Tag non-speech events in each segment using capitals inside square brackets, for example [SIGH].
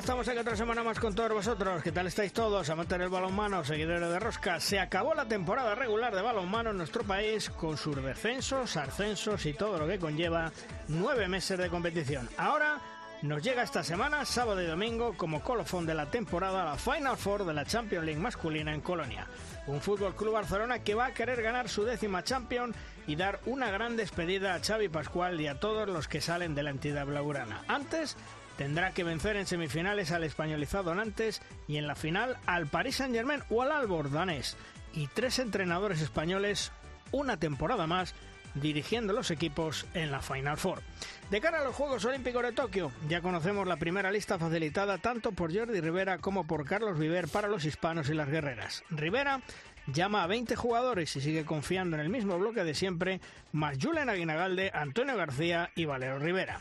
Estamos aquí otra semana más con todos vosotros. ¿Qué tal estáis todos? Amantes del balonmano, seguidores de Rosca. Se acabó la temporada regular de balonmano en nuestro país con sus descensos, ascensos y todo lo que conlleva nueve meses de competición. Ahora nos llega esta semana, sábado y domingo, como colofón de la temporada, la Final Four de la Champions League masculina en Colonia. Un Fútbol Club Barcelona que va a querer ganar su décima Champions y dar una gran despedida a Xavi Pascual y a todos los que salen de la entidad blaugrana. Antes tendrá que vencer en semifinales al españolizado Nantes y en la final al Paris Saint-Germain o al Albor danés. Y tres entrenadores españoles, una temporada más, dirigiendo los equipos en la Final Four. De cara a los Juegos Olímpicos de Tokio, ya conocemos la primera lista facilitada tanto por Jordi Rivera como por Carlos Viver para los hispanos y las guerreras. Rivera llama a 20 jugadores y sigue confiando en el mismo bloque de siempre, más Julen Aguinagalde, Antonio García y Valero Rivera.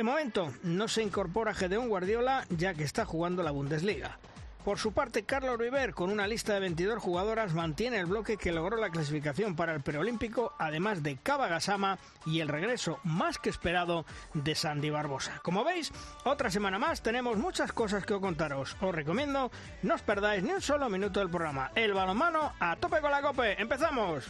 De momento no se incorpora Gedeón Guardiola ya que está jugando la Bundesliga. Por su parte, Carlos River, con una lista de 22 jugadoras, mantiene el bloque que logró la clasificación para el preolímpico, además de Cava Gasama y el regreso más que esperado de Sandy Barbosa. Como veis, otra semana más tenemos muchas cosas que contaros. Os recomiendo no os perdáis ni un solo minuto del programa. El balonmano a tope con la cope. ¡Empezamos!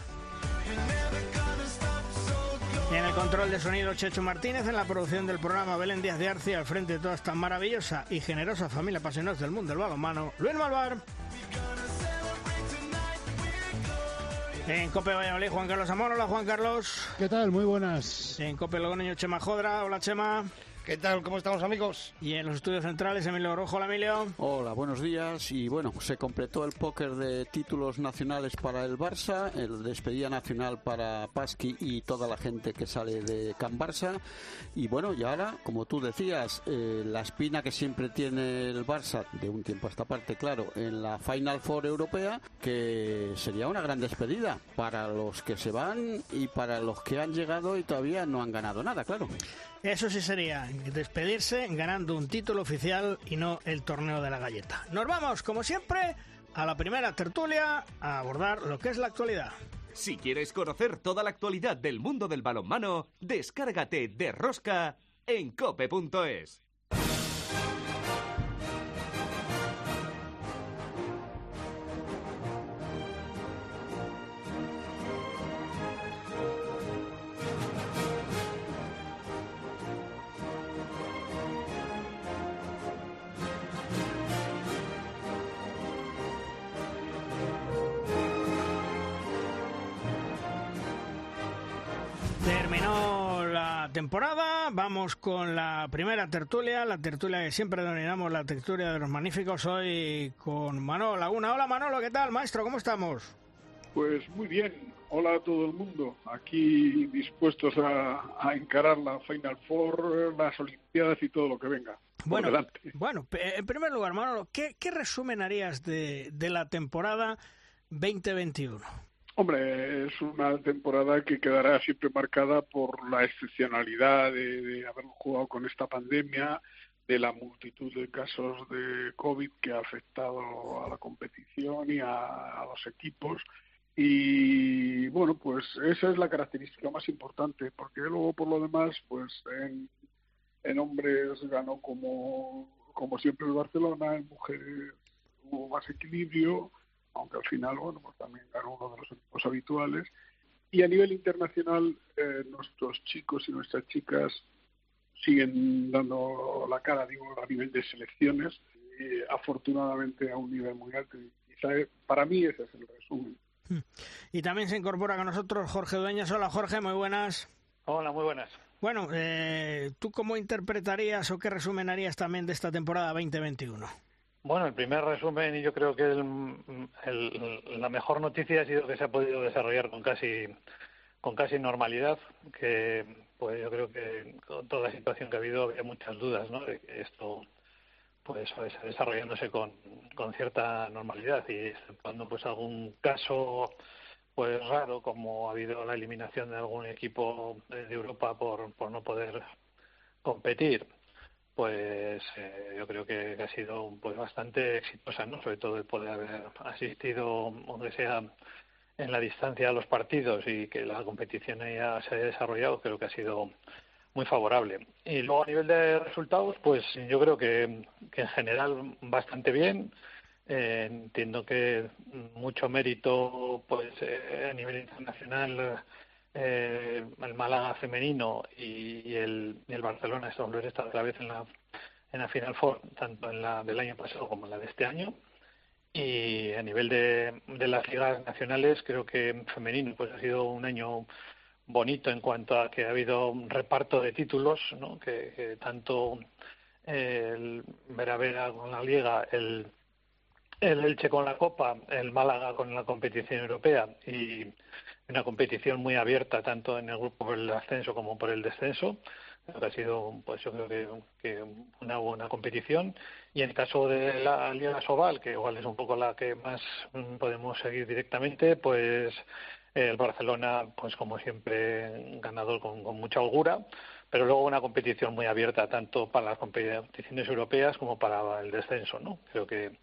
En el control de sonido Checho Martínez, en la producción del programa Belén Díaz de Arce, al frente de toda esta maravillosa y generosa familia apasionada del mundo del balonmano, Luis Malvar. En Cope Valladolid, Juan Carlos Amor. Hola, Juan Carlos. ¿Qué tal? Muy buenas. En Cope Logroño, Chema Jodra. Hola, Chema. ¿Qué tal? ¿Cómo estamos, amigos? Y en los estudios centrales, Emilio Rojo. Hola, Emilio. Hola, buenos días. Y bueno, se completó el póker de títulos nacionales para el Barça, el despedida nacional para Pasqui y toda la gente que sale de Can Barça. Y bueno, y ahora, como tú decías, eh, la espina que siempre tiene el Barça, de un tiempo a esta parte, claro, en la Final Four europea, que sería una gran despedida para los que se van y para los que han llegado y todavía no han ganado nada, claro. Eso sí sería despedirse ganando un título oficial y no el torneo de la galleta. Nos vamos, como siempre, a la primera tertulia a abordar lo que es la actualidad. Si quieres conocer toda la actualidad del mundo del balonmano, descárgate de Rosca en cope.es. temporada, vamos con la primera tertulia, la tertulia que siempre denominamos la tertulia de los magníficos, hoy con Manolo Laguna. Hola Manolo, ¿qué tal, maestro? ¿Cómo estamos? Pues muy bien, hola a todo el mundo, aquí dispuestos a, a encarar la Final Four, las Olimpiadas y todo lo que venga. Bueno, bueno, en primer lugar, Manolo, ¿qué, qué resumen harías de, de la temporada 2021? Hombre, es una temporada que quedará siempre marcada por la excepcionalidad de, de haber jugado con esta pandemia, de la multitud de casos de COVID que ha afectado a la competición y a, los equipos. Y bueno, pues esa es la característica más importante, porque luego por lo demás, pues en, en hombres ganó como, como siempre el Barcelona, en mujeres hubo más equilibrio, aunque al final, bueno, pues también ganó uno de los equipos habituales. Y a nivel internacional, eh, nuestros chicos y nuestras chicas siguen dando la cara, digo, a nivel de selecciones, y afortunadamente a un nivel muy alto. Y quizá, eh, para mí ese es el resumen. Y también se incorpora con nosotros Jorge Dueñas. Hola Jorge, muy buenas. Hola, muy buenas. Bueno, eh, ¿tú cómo interpretarías o qué resumen harías también de esta temporada 2021? Bueno, el primer resumen y yo creo que el- la mejor noticia ha sido que se ha podido desarrollar con casi con casi normalidad, que pues yo creo que con toda la situación que ha habido había muchas dudas, ¿no? De que esto pues desarrollándose con, con cierta normalidad y exceptuando pues algún caso pues raro como ha habido la eliminación de algún equipo de Europa por, por no poder competir pues eh, yo creo que ha sido pues bastante exitosa no sobre todo el poder haber asistido aunque sea en la distancia a los partidos y que la competición ya se haya desarrollado creo que ha sido muy favorable. Y luego a nivel de resultados pues yo creo que, en general bastante bien. Eh, entiendo que mucho mérito pues eh, a nivel internacional eh, el Málaga femenino y, el, el, Barcelona está volver a estar otra vez en la en la Final Four tanto en la del año pasado como en la de este año y a nivel de, de las ligas nacionales creo que femenino pues ha sido un año bonito en cuanto a que ha habido un reparto de títulos ¿no? que, que tanto el Vera Vera con la Liga el el Elche con la Copa, el Málaga con la competición europea y una competición muy abierta tanto en el grupo por el ascenso como por el descenso. Ha sido, pues yo creo que, una buena competición. Y en el caso de la Liga Sobal, que igual es un poco la que más podemos seguir directamente, pues el Barcelona, pues como siempre, ganador con, con mucha holgura pero luego una competición muy abierta tanto para las competiciones europeas como para el descenso, ¿no? Creo que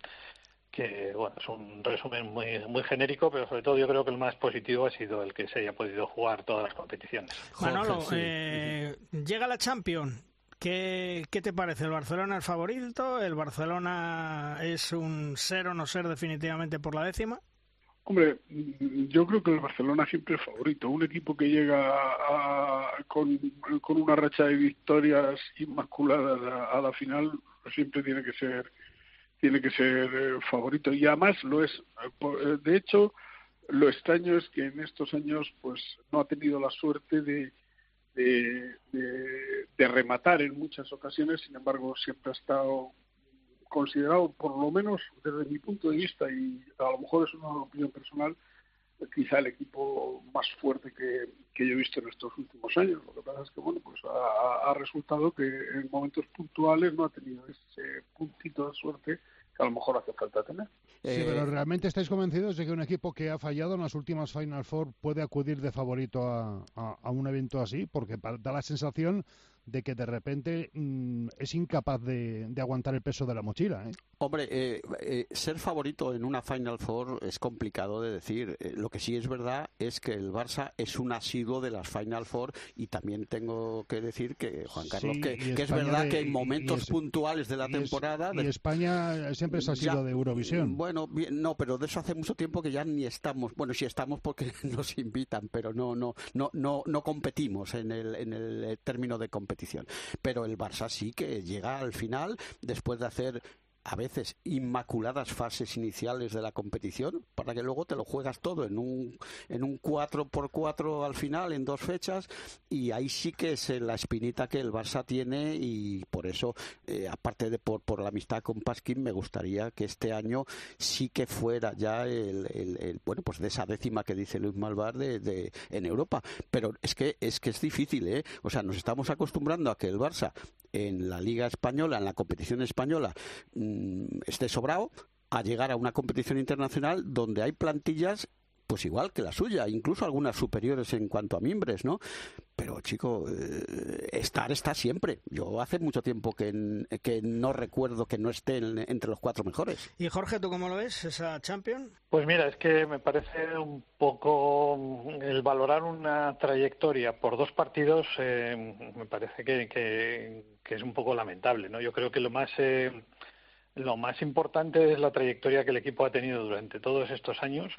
que bueno, es un resumen muy, muy genérico, pero sobre todo yo creo que el más positivo ha sido el que se haya podido jugar todas las competiciones. Manolo, eh, llega la Champions. ¿Qué, ¿Qué te parece? ¿El Barcelona es favorito? ¿El Barcelona es un ser o no ser definitivamente por la décima? Hombre, yo creo que el Barcelona siempre es favorito. Un equipo que llega a, con, con, una racha de victorias inmaculadas a la final siempre tiene que ser tiene que ser eh, favorito y además lo es. Eh, de hecho, lo extraño es que en estos años pues no ha tenido la suerte de, de, de, rematar en muchas ocasiones, sin embargo siempre ha estado considerado, por lo menos desde mi punto de vista, y a lo mejor es una opinión personal, quizá el equipo más fuerte que, que yo he visto en estos últimos años. Lo que pasa es que bueno, pues ha, ha, resultado que en momentos puntuales no ha tenido ese puntito de suerte que a lo mejor hace falta tener. Sí, pero eh, ¿realmente estáis convencidos de que un equipo que ha fallado en las últimas Final Four puede acudir de favorito a, a, a un evento así? Porque da la sensación de que de repente mmm, es incapaz de, de, aguantar el peso de la mochila. ¿eh? Hombre, eh, eh, ser favorito en una Final Four es complicado de decir. Lo que sí es verdad es que el Barça es un asiduo de las Final Four y también tengo que decir que, Juan Carlos, sí, que, que es verdad que en momentos es, puntuales de la temporada... y España siempre es asiduo de Eurovisión. Bueno, bien, no, pero de eso hace mucho tiempo que ya ni estamos. Bueno, sí estamos porque [LAUGHS] nos invitan, pero no, no, no, no, no competimos en el, en el término de competición Pero el Barça sí que llega al final después de hacer a veces inmaculadas fases iniciales de la competición para que luego te lo juegas todo en un en un 4 por 4 al final en dos fechas y ahí sí que es la espinita que el Barça tiene y por eso eh, aparte de por, por la amistad con Pasquín me gustaría que este año sí que fuera ya el, el, el bueno pues de esa décima que dice Luis Malvar de, de, en Europa. Pero es que es que es difícil eh o sea nos estamos acostumbrando a que el Barça en la Liga Española, en la competición española, mmm, esté sobrado a llegar a una competición internacional donde hay plantillas pues igual que la suya, incluso algunas superiores en cuanto a mimbres, ¿no? Pero, chico, eh, estar está siempre. Yo hace mucho tiempo que, que no recuerdo que no esté en, entre los cuatro mejores. ¿Y Jorge, tú cómo lo ves, esa Champion? Pues mira, es que me parece un poco el valorar una trayectoria por dos partidos, eh, me parece que, que, que, es un poco lamentable, ¿no? Yo creo que lo más... Eh, lo más importante es la trayectoria que el equipo ha tenido durante todos estos años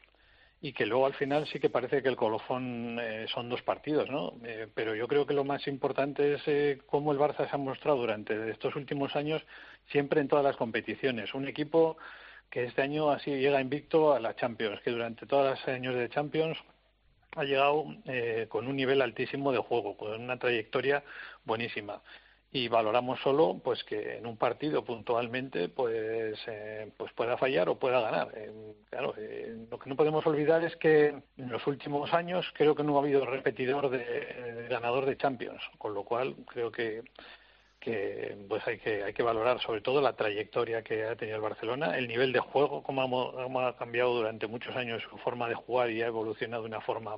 y que luego al final sí que parece que el colofón eh, son dos partidos, ¿no? Eh, pero yo creo que lo más importante es eh, cómo el Barça se ha mostrado durante estos últimos años siempre en todas las competiciones. Un equipo que este año así llega invicto a la Champions, que durante todos los años de Champions ha llegado eh, con un nivel altísimo de juego, con una trayectoria buenísima y valoramos solo pues que en un partido puntualmente pues eh, pues pueda fallar o pueda ganar. Eh, claro eh, lo que no podemos olvidar es que en los últimos años creo que no ha habido repetidor de, de, ganador de Champions con lo cual creo que que pues hay que hay que valorar sobre todo la trayectoria que ha tenido el Barcelona, el nivel de juego, cómo ha, cambiado durante muchos años su forma de jugar y ha evolucionado de una forma,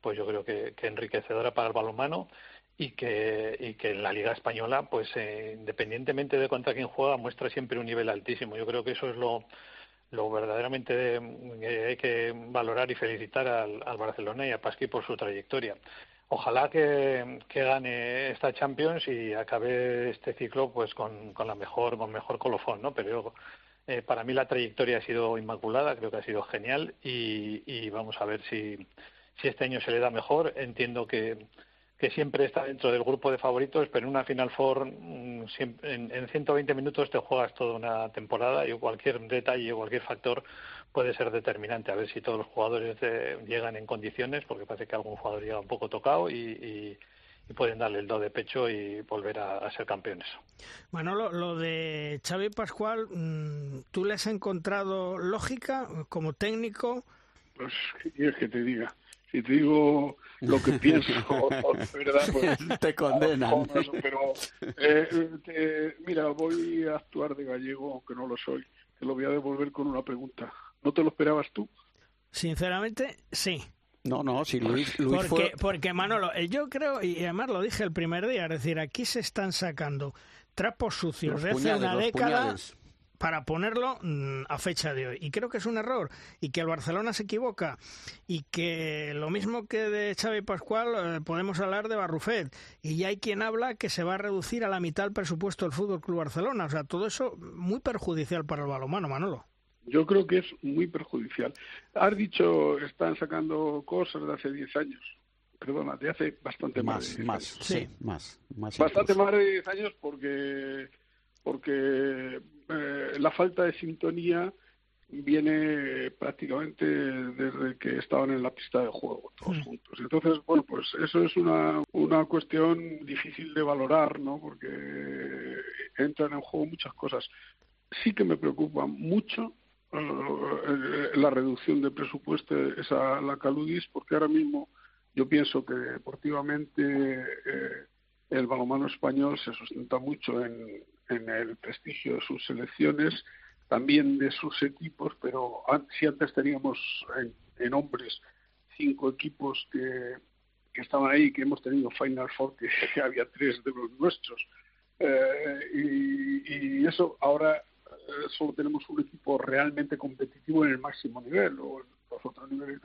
pues yo creo que, enriquecedora para el balonmano y que, y que en la Liga Española, pues eh, independientemente de contra quién juega, muestra siempre un nivel altísimo. Yo creo que eso es lo, lo verdaderamente eh, hay que valorar y felicitar al, al Barcelona y a Pasqui por su trayectoria. Ojalá que, gane esta Champions y acabe este ciclo pues con, con la mejor con mejor colofón no pero eh, para mí la trayectoria ha sido inmaculada creo que ha sido genial y, y vamos a ver si si este año se le da mejor. Entiendo que que siempre está dentro del grupo de favoritos, pero en una Final Four mm, en, en 120 minutos te juegas toda una temporada y cualquier detalle, cualquier factor puede ser determinante. A ver si todos los jugadores eh, llegan en condiciones, porque parece que algún jugador llega un poco tocado y, pueden darle el do de pecho y volver a, ser campeones. Manolo, lo de Xavi Pascual, mm, ¿tú le has encontrado lógica como técnico? Pues, ¿qué quieres que te diga? si te digo lo que [LAUGHS] pienso, ¿verdad? Pues, te condenan. Pero, eh, mira, voy a actuar de gallego, aunque no lo soy. Te lo voy a devolver con una pregunta. ¿No te lo esperabas tú? Sinceramente, sí. No, no, si Luis, porque, porque Manolo, eh, yo creo, y además lo dije el primer día, es decir, aquí se están sacando trapos sucios de hace una década para ponerlo mm, a fecha de hoy. Y creo que es un error y que el Barcelona se equivoca y que lo mismo que de Xavi Pascual eh, podemos hablar de Barrufet y ya hay quien habla que se va a reducir a la mitad el presupuesto del Fútbol Club Barcelona, o sea, todo eso muy perjudicial para el balonmano, Manolo. Yo creo que es muy perjudicial. Has dicho, están sacando cosas de hace 10 años. Perdona, de hace bastante más. Más, sí, más, Bastante más de 10 años porque porque eh, la falta de sintonía viene prácticamente desde que estaban en la pista de juego todos juntos. Entonces, bueno, pues eso es una, una cuestión difícil de valorar, ¿no? Porque entran en juego muchas cosas. Sí que me preocupa mucho eh, la reducción de presupuesto, esa la Caludis, porque ahora mismo yo pienso que deportivamente eh, el balonmano español se sustenta mucho en, en el prestigio de sus selecciones, también de sus equipos, pero si antes teníamos en, hombres cinco equipos que, que, estaban ahí, que hemos tenido Final Four, que, [LAUGHS] había tres de los nuestros, eh, y, eso ahora eh, solo tenemos un equipo realmente competitivo en el máximo nivel, o en los otros niveles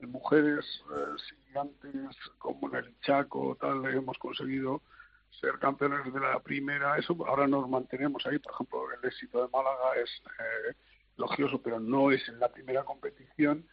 en mujeres eh, gigantes como en el Chaco tal hemos conseguido ser campeones de la primera, eso ahora nos mantenemos ahí, por ejemplo, el éxito de Málaga es eh, pero no es en la primera competición.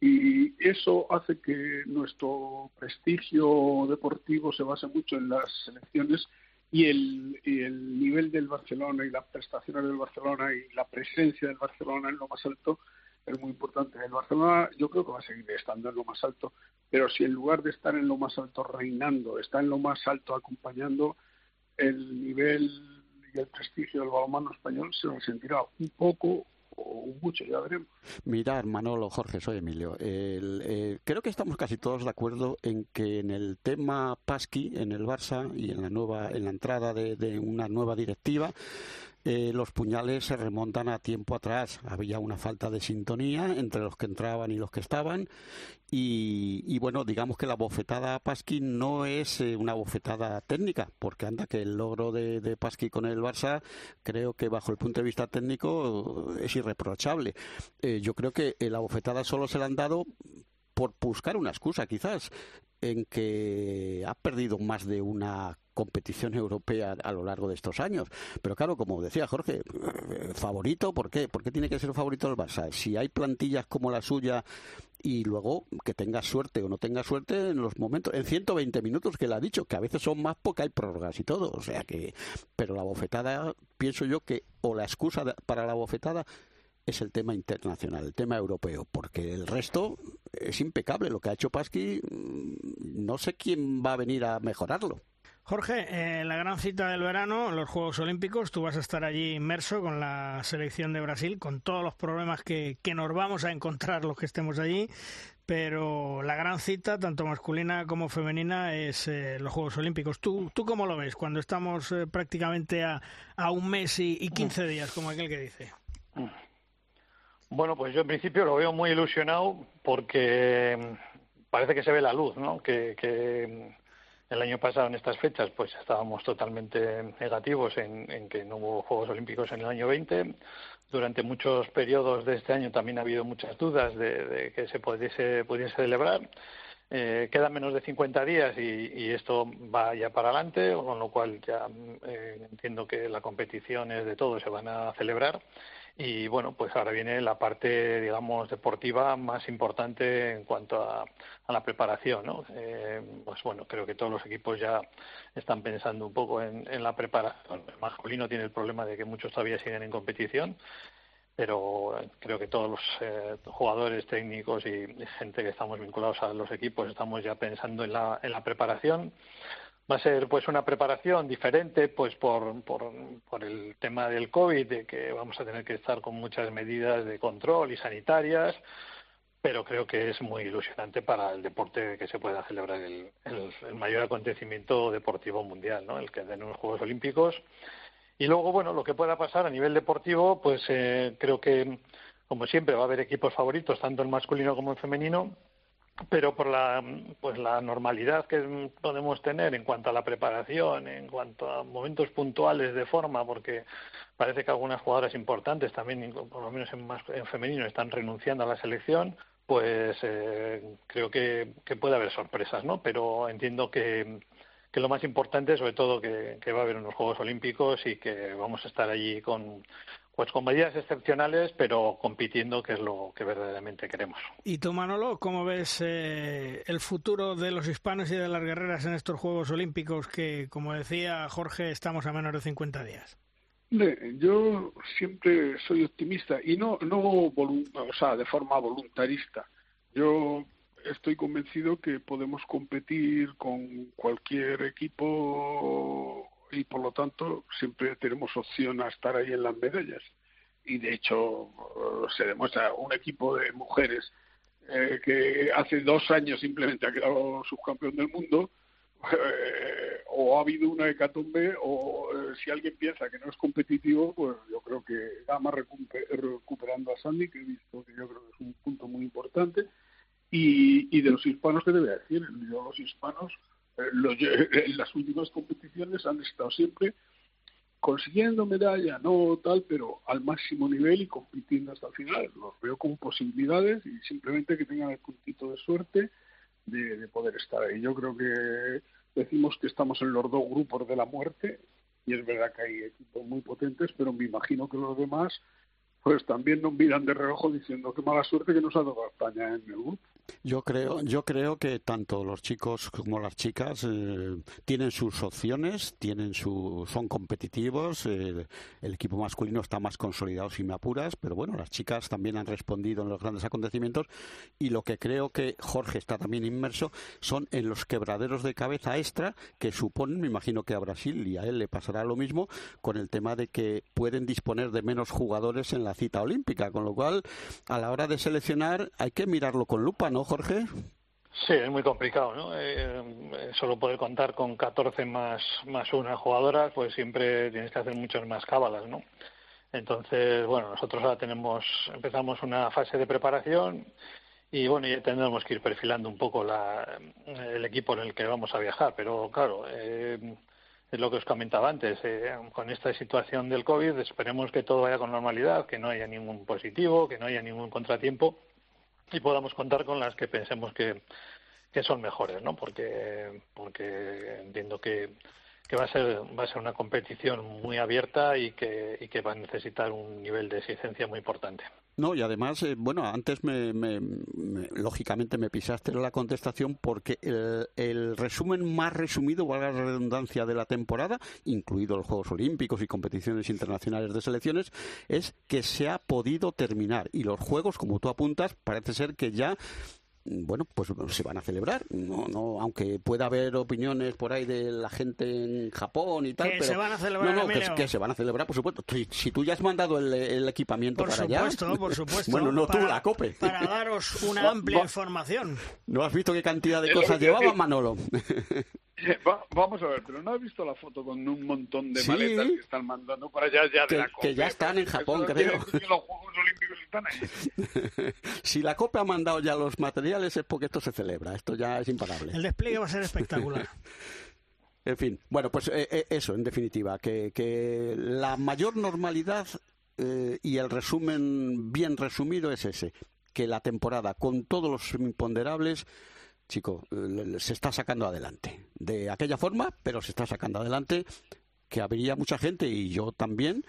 Y eso hace que nuestro prestigio deportivo se base mucho en las selecciones y el, y el nivel del Barcelona y las prestaciones del Barcelona y la presencia del Barcelona en lo más alto es muy importante. El Barcelona yo creo que va a seguir estando en lo más alto, pero si en lugar de estar en lo más alto reinando, está en lo más alto acompañando, el nivel y el prestigio del balonmano español se resentirá un poco o mucho, ya veremos. Mirar, Manolo, Jorge, soy Emilio. Eh, creo que estamos casi todos de acuerdo en que en el tema Pasqui, en el Barça y en la nueva, en la entrada de una nueva directiva, eh, los puñales se remontan a tiempo atrás. Había una falta de sintonía entre los que entraban y los que estaban. Y, bueno, digamos que la bofetada a Pasqui no es eh, una bofetada técnica, porque anda que el logro de, de con el Barça, creo que bajo el punto de vista técnico es irreprochable. Eh, yo creo que la bofetada solo se la han dado por buscar una excusa, quizás, en que ha perdido más de una competición [LAUGHS] europea a lo largo de estos años. Pero claro, como decía Jorge, eh, favorito, ¿por qué? ¿Por qué tiene que ser favorito el Barça? Si hay plantillas como la suya y luego que tenga suerte o no tenga suerte en los momentos, en 120 minutos que le ha dicho, que a veces son más porque hay prórrogas y todo, o sea que, pero la bofetada, pienso yo que, o la excusa para la bofetada es el tema internacional, el tema europeo, porque el resto es impecable. Lo que ha hecho Pasqui, mm, no sé quién va a venir a mejorarlo. Jorge, eh, la gran cita del verano, los Juegos Olímpicos, tú vas a estar allí inmerso con la selección de Brasil, con todos los problemas que, que nos vamos a encontrar los que estemos allí. pero la gran cita, tanto masculina como femenina, es eh, los Juegos Olímpicos. ¿Tú, ¿Tú cómo lo ves cuando estamos eh, prácticamente a, a, un mes y, y 15 días, como aquel que dice? Bueno, pues yo en principio lo veo muy ilusionado porque mm, parece que se ve la luz, ¿no? Que, que mm, el año pasado en estas fechas pues estábamos totalmente negativos en, que no hubo Juegos Olímpicos en el año 20 durante muchos periodos de este año también ha habido muchas dudas de, que se pudiese, pudiese celebrar. Eh, quedan menos de 50 días y, y, esto va ya para adelante, con lo cual ya eh, entiendo que las competiciones de todo se van a celebrar. Y bueno, pues ahora viene la parte, digamos, deportiva más importante en cuanto a, a la preparación, ¿no? Eh, pues bueno, creo que todos los equipos ya están pensando un poco en, la preparación. El masculino tiene el problema de que muchos todavía siguen en competición pero creo que todos los eh, jugadores técnicos y gente que estamos vinculados a los equipos estamos ya pensando en la, en la preparación va a ser pues una preparación diferente pues por, por, por el tema del COVID, de que vamos a tener que estar con muchas medidas de control y sanitarias, pero creo que es muy ilusionante para el deporte que se pueda celebrar el, el, mayor acontecimiento deportivo mundial, ¿no? el que den unos Juegos Olímpicos. Y luego, bueno, lo que pueda pasar a nivel deportivo, pues eh, creo que, como siempre, va a haber equipos favoritos, tanto en masculino como en femenino, pero por la pues la normalidad que podemos tener en cuanto a la preparación, en cuanto a momentos puntuales de forma, porque parece que algunas jugadoras importantes también, por lo menos en, más, en femenino, están renunciando a la selección, pues eh, creo que, que puede haber sorpresas, ¿no? Pero entiendo que que lo más importante, sobre todo, que, que va a haber unos Juegos Olímpicos y que vamos a estar allí con, pues con medidas excepcionales, pero compitiendo, que es lo que verdaderamente queremos. ¿Y tú, Manolo, cómo ves eh, el futuro de los hispanos y de las guerreras en estos Juegos Olímpicos que, como decía Jorge, estamos a menos de 50 días? Yo siempre soy optimista y no, no o sea, de forma voluntarista. Yo estoy convencido que podemos competir con cualquier equipo y por lo tanto siempre tenemos opción a estar ahí en las medallas. Y de hecho se demuestra un equipo de mujeres eh, que hace dos años simplemente ha quedado subcampeón del mundo, eh, o ha habido una hecatombe, o eh, si alguien piensa que no es competitivo, pues yo creo que más recuperando a Sandy, que he visto que yo creo que es un punto muy importante y, y de los hispanos, ¿qué debe decir? Yo, los hispanos, eh, los, [LAUGHS] en las últimas competiciones han estado siempre consiguiendo medalla, no tal, pero al máximo nivel y compitiendo hasta el final. Los veo con posibilidades y simplemente que tengan el puntito de suerte de, de poder estar ahí. Yo creo que decimos que estamos en los dos grupos de la muerte y es verdad que hay equipos muy potentes, pero me imagino que los demás pues también nos miran de reojo diciendo qué mala suerte que nos ha dado España en el grupo. Yo creo, yo creo que tanto los chicos como las chicas eh, tienen sus opciones, tienen su, son competitivos. Eh, el equipo masculino está más consolidado, si me apuras, pero bueno, las chicas también han respondido en los grandes acontecimientos. Y lo que creo que Jorge está también inmerso son en los quebraderos de cabeza extra que suponen, me imagino que a Brasil y a él le pasará lo mismo, con el tema de que pueden disponer de menos jugadores en la cita olímpica, con lo cual a la hora de seleccionar hay que mirarlo con lupa. ¿no, Jorge? Sí, es muy complicado, ¿no? Eh, solo poder contar con 14 más, más una jugadora, pues siempre tienes que hacer muchas más cábalas, ¿no? Entonces, bueno, nosotros ahora tenemos, empezamos una fase de preparación y bueno, ya tendremos que ir perfilando un poco la, el equipo en el que vamos a viajar, pero claro, eh, es lo que os comentaba antes, eh, con esta situación del COVID esperemos que todo vaya con normalidad, que no haya ningún positivo, que no haya ningún contratiempo y podamos contar con las que pensemos que, que son mejores, ¿no? Porque, porque entiendo que, que va a ser va a ser una competición muy abierta y que, y que va a necesitar un nivel de exigencia muy importante. No, y además, eh, bueno, antes me, me, me, lógicamente me pisaste la contestación porque el, el, resumen más resumido, valga la redundancia, de la temporada, incluido los Juegos Olímpicos y competiciones internacionales de selecciones, es que se ha podido terminar. Y los Juegos, como tú apuntas, parece ser que ya bueno, pues se van a celebrar. No, no, aunque pueda haber opiniones por ahí de la gente en Japón y tal, Que pero se van a celebrar, no, no, que, se van a celebrar, por supuesto. Si, si tú ya has mandado el, el equipamiento Por para allá, supuesto, por supuesto. bueno, no tú, Para- la cope. Para daros una [LAUGHS] amplia información. ¿No has visto qué cantidad de cosas llevaba. Manolo? [LAUGHS] [LAUGHS] Va- vamos a ver, pero ¿no has visto la foto con un montón de Sí. maletas que están mandando para allá ya de Que- la que COPE? ya están en Eso Japón, no creo. que los Juegos Olímpicos están ahí. [LAUGHS] si la COPE ha mandado ya los materiales es porque esto se celebra. Esto ya es imparable. El despliegue va a ser espectacular. [LAUGHS] En fin, bueno, pues eh, eh, eso, en definitiva, que, que la mayor normalidad eh, y el resumen bien resumido es ese, que la temporada con todos los imponderables, chico, se está sacando adelante. De aquella forma, pero se está sacando adelante, que habría mucha gente, y yo también,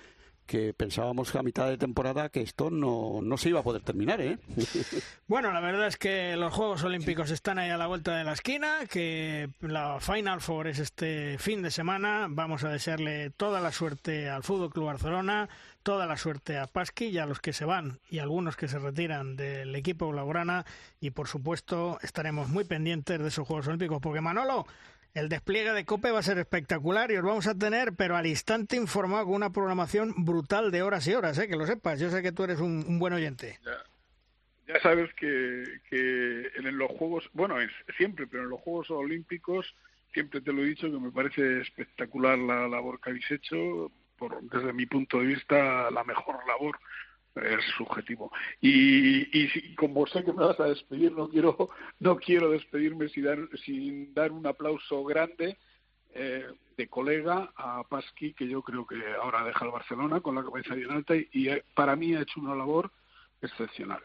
que pensábamos que a mitad de temporada que esto no, no se iba a poder terminar, ¿eh? [LAUGHS] Bueno, la verdad es que los Juegos Olímpicos están ahí a la vuelta de la esquina, que la Final Four es este fin de semana. Vamos a desearle toda la suerte al Fútbol Club Barcelona, toda la suerte a Pasqui y a los que se van y algunos que se retiran del equipo blaugrana y por supuesto estaremos muy pendientes de esos Juegos Olímpicos porque Manolo el despliegue de COPE va a ser espectacular y os vamos a tener, pero al instante informado con una programación brutal de horas y horas, ¿eh? que lo sepas. Yo sé que tú eres un, buen oyente. Ya, sabes que, que en los Juegos, bueno, siempre, pero en los Juegos Olímpicos siempre te lo he dicho que me parece espectacular la labor que habéis hecho, por, desde mi punto de vista la mejor labor es subjetivo. Y, y como sé que me vas a despedir no quiero no quiero despedirme sin dar sin dar un aplauso grande eh, de colega a Pasqui que yo creo que ahora deja el Barcelona con la cabeza bien alta y, y, eh, para mí ha hecho una labor excepcional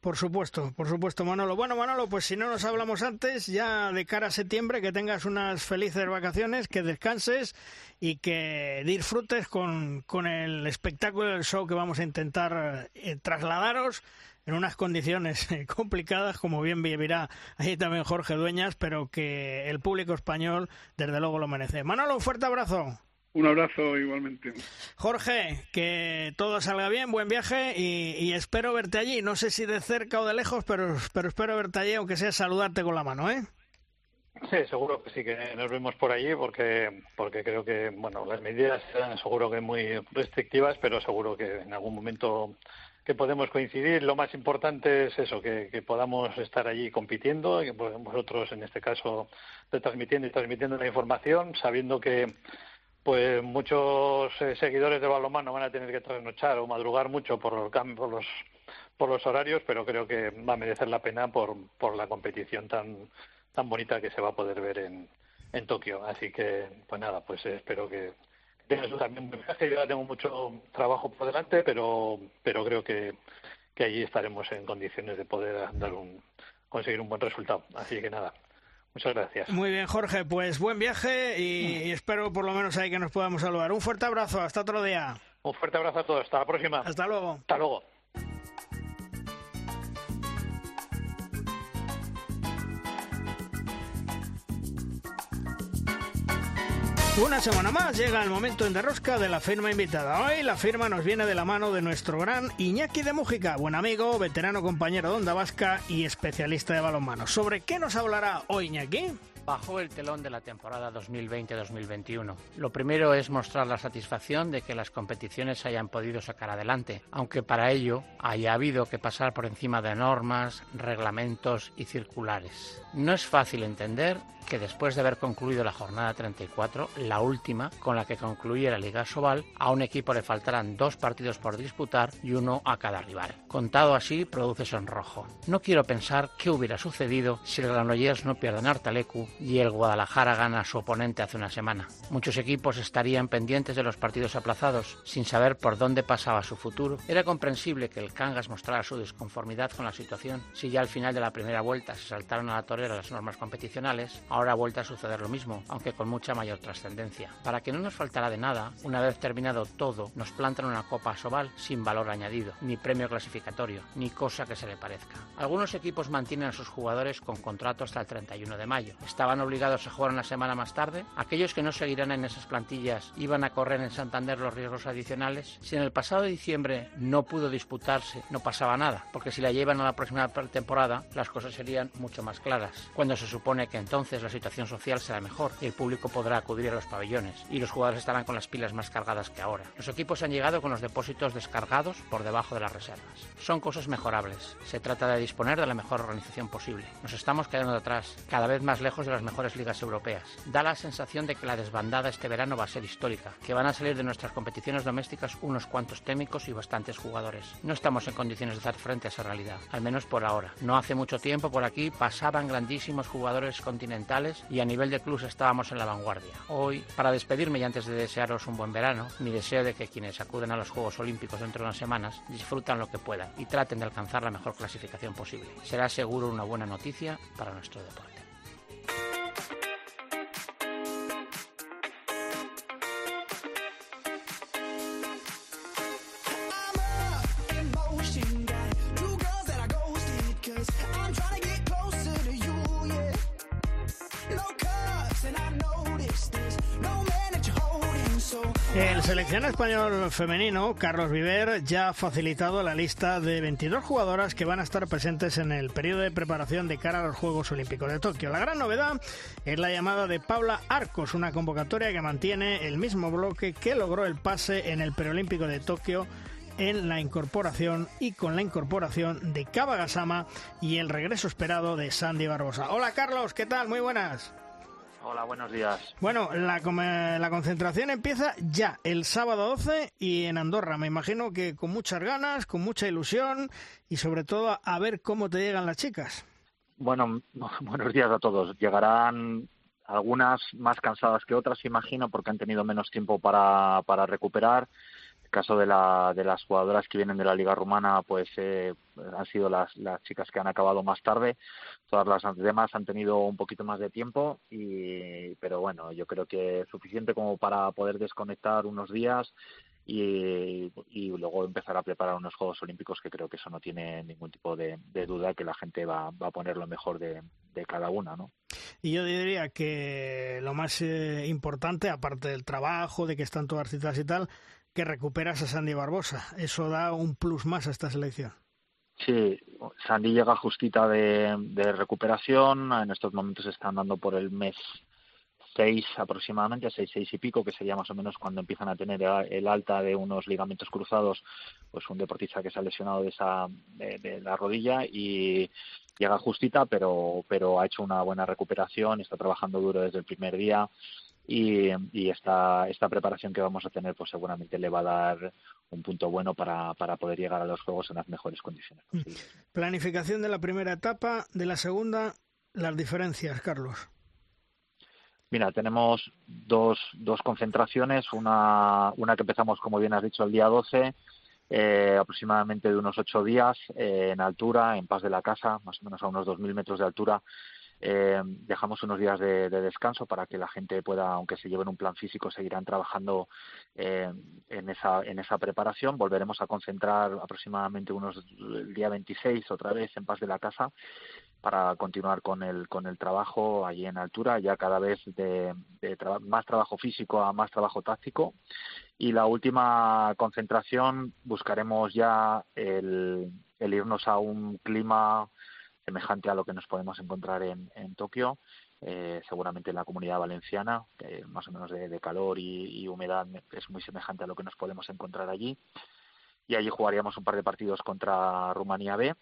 Por supuesto, por supuesto, Manolo. Bueno, Manolo, pues si no nos hablamos antes, ya de cara a septiembre, que tengas unas felices vacaciones, que descanses y que disfrutes con, con el espectáculo del show que vamos a intentar eh, trasladaros en unas condiciones eh, complicadas, como bien vivirá ahí también Jorge Dueñas, pero que el público español desde luego lo merece. Manolo, un fuerte abrazo. Un abrazo igualmente Jorge, que todo salga bien, buen viaje y, y espero verte allí. No sé si de cerca o de lejos, pero, pero espero verte allí, aunque sea saludarte con la mano, ¿eh? Sí, seguro que sí que nos vemos por allí porque porque creo que bueno las medidas serán seguro que muy restrictivas, pero seguro que en algún momento que podemos coincidir. Lo más importante es eso, que, que podamos estar allí compitiendo, y que vosotros en este caso retransmitiendo y transmitiendo la información, sabiendo que pues muchos eh, seguidores de balonmano van a tener que trasnochar o madrugar mucho por, cam- por los por los horarios, pero creo que va a merecer la pena por, por la competición tan tan bonita que se va a poder ver en, Tokio. Así que, pues nada, pues eh, espero que tengas también un buen viaje. Yo tengo mucho trabajo por delante, pero, pero creo que, que allí estaremos en condiciones de poder dar un, conseguir un buen resultado. Así que nada, muchas gracias. Muy bien, Jorge, pues buen viaje y, y espero por lo menos ahí que nos podamos saludar. Un fuerte abrazo, hasta otro día. Un fuerte abrazo a todos. Hasta la próxima. Hasta luego. Hasta luego. Una semana más llega el momento en derrosca de la firma invitada. Hoy la firma nos viene de la mano de nuestro gran Iñaki de Mújica, buen amigo, veterano compañero de Onda Vasca y especialista de balonmano. ¿Sobre qué nos hablará hoy Iñaki? Bajó el telón de la temporada 2020-2021. Lo primero es mostrar la satisfacción de que las competiciones se hayan podido sacar adelante, aunque para ello haya habido que pasar por encima de normas, reglamentos y circulares. No es fácil entender que después de haber concluido la jornada 34, la última con la que concluye la Liga Sobal, a un equipo le faltarán dos partidos por disputar y uno a cada rival. Contado así, produce sonrojo. No quiero pensar qué hubiera sucedido si el Granollers no pierde en Artalecu y el Guadalajara gana a su oponente hace una semana. Muchos equipos estarían pendientes de los partidos aplazados, sin saber por dónde pasaba su futuro. Era comprensible que el Cangas mostrara su desconformidad con la situación si ya al final de la primera vuelta se saltaron a la torera las normas competicionales. Ahora ha vuelto a suceder lo mismo, aunque con mucha mayor trascendencia. Para que no nos faltará de nada, una vez terminado todo, nos plantan una Copa Sobal sin valor añadido, ni premio clasificatorio, ni cosa que se le parezca. Algunos equipos mantienen a sus jugadores con contrato hasta el 31 de mayo. Estaban obligados a jugar una semana más tarde. Aquellos que no seguirán en esas plantillas iban a correr en Santander los riesgos adicionales. Si en el pasado diciembre no pudo disputarse, no pasaba nada, porque si la llevan a la próxima temporada, las cosas serían mucho más claras. Cuando se supone que entonces la situación social será mejor y el público podrá acudir a los pabellones y los jugadores estarán con las pilas más cargadas que ahora. Los equipos han llegado con los depósitos descargados por debajo de las reservas. Son cosas mejorables. Se trata de disponer de la mejor organización posible. Nos estamos quedando atrás, cada vez más lejos de las mejores ligas europeas. Da la sensación de que la desbandada este verano va a ser histórica, que van a salir de nuestras competiciones domésticas unos cuantos técnicos y bastantes jugadores. No estamos en condiciones de hacer frente a esa realidad, al menos por ahora. No hace mucho tiempo por aquí pasaban grandísimos jugadores continentales y a nivel de clubs estábamos en la vanguardia. Hoy, para despedirme y antes de desearos un buen verano, mi deseo de que quienes acuden a los Juegos Olímpicos dentro de unas semanas disfrutan lo que puedan y traten de alcanzar la mejor clasificación posible. Será seguro una buena noticia para nuestro deporte. Seleccionado español femenino, Carlos Viver, ya ha facilitado la lista de 22 jugadoras que van a estar presentes en el periodo de preparación de cara a los Juegos Olímpicos de Tokio. La gran novedad es la llamada de Paula Arcos, una convocatoria que mantiene el mismo bloque que logró el pase en el preolímpico de Tokio en la incorporación y con la incorporación de Kaba Gasama y el regreso esperado de Sandy Barbosa. Hola Carlos, ¿qué tal? Muy buenas. Hola, buenos días. Bueno, la, la concentración empieza ya el sábado 12 y en Andorra. Me imagino que con muchas ganas, con mucha ilusión y sobre todo a ver cómo te llegan las chicas. Bueno, [LAUGHS] buenos días a todos. Llegarán algunas más cansadas que otras, imagino, porque han tenido menos tiempo para, para recuperar caso de, la, de las jugadoras que vienen de la liga rumana, pues eh, han sido las, las chicas que han acabado más tarde. Todas las demás han tenido un poquito más de tiempo, y, pero bueno, yo creo que es suficiente como para poder desconectar unos días y, y, luego empezar a preparar unos Juegos Olímpicos que creo que eso no tiene ningún tipo de, duda que la gente va, va a poner lo mejor de, de, cada una, ¿no? Y yo diría que lo más eh, importante, aparte del trabajo, de que están todas citas y tal, que recuperas a Sandy Barbosa. Eso da un plus más a esta selección. Sí, Sandy llega justita de, recuperación. En estos momentos están dando por el mes 6 aproximadamente, 6, 6 y pico, que sería más o menos cuando empiezan a tener el alta de unos ligamentos cruzados, pues un deportista que se ha lesionado de, esa, de la rodilla y llega justita, pero, pero ha hecho una buena recuperación, está trabajando duro desde el primer día y, esta, esta preparación que vamos a tener pues seguramente le va a dar un punto bueno para, para poder llegar a los Juegos en las mejores condiciones mm. Planificación de la primera etapa, de la segunda, las diferencias, Carlos. Mira, tenemos dos, dos concentraciones, una, una que empezamos, como bien has dicho, el día 12, eh, aproximadamente de unos ocho días eh, en altura, en Paz de la Casa, más o menos a unos 2.000 metros de altura, eh, dejamos unos días de, descanso para que la gente pueda, aunque se lleven un plan físico, seguirán trabajando eh, en, esa, en esa preparación. Volveremos a concentrar aproximadamente unos el día 26 otra vez en Paz de la Casa para continuar con el, con el trabajo allí en altura, ya cada vez de, más trabajo físico a más trabajo táctico. Y la última concentración buscaremos ya el irnos a un clima semejante a lo que nos podemos encontrar en, Tokio, eh, seguramente en la comunidad valenciana, que más o menos de, calor y, humedad es muy semejante a lo que nos podemos encontrar allí. Y allí jugaríamos un par de partidos contra Rumanía B,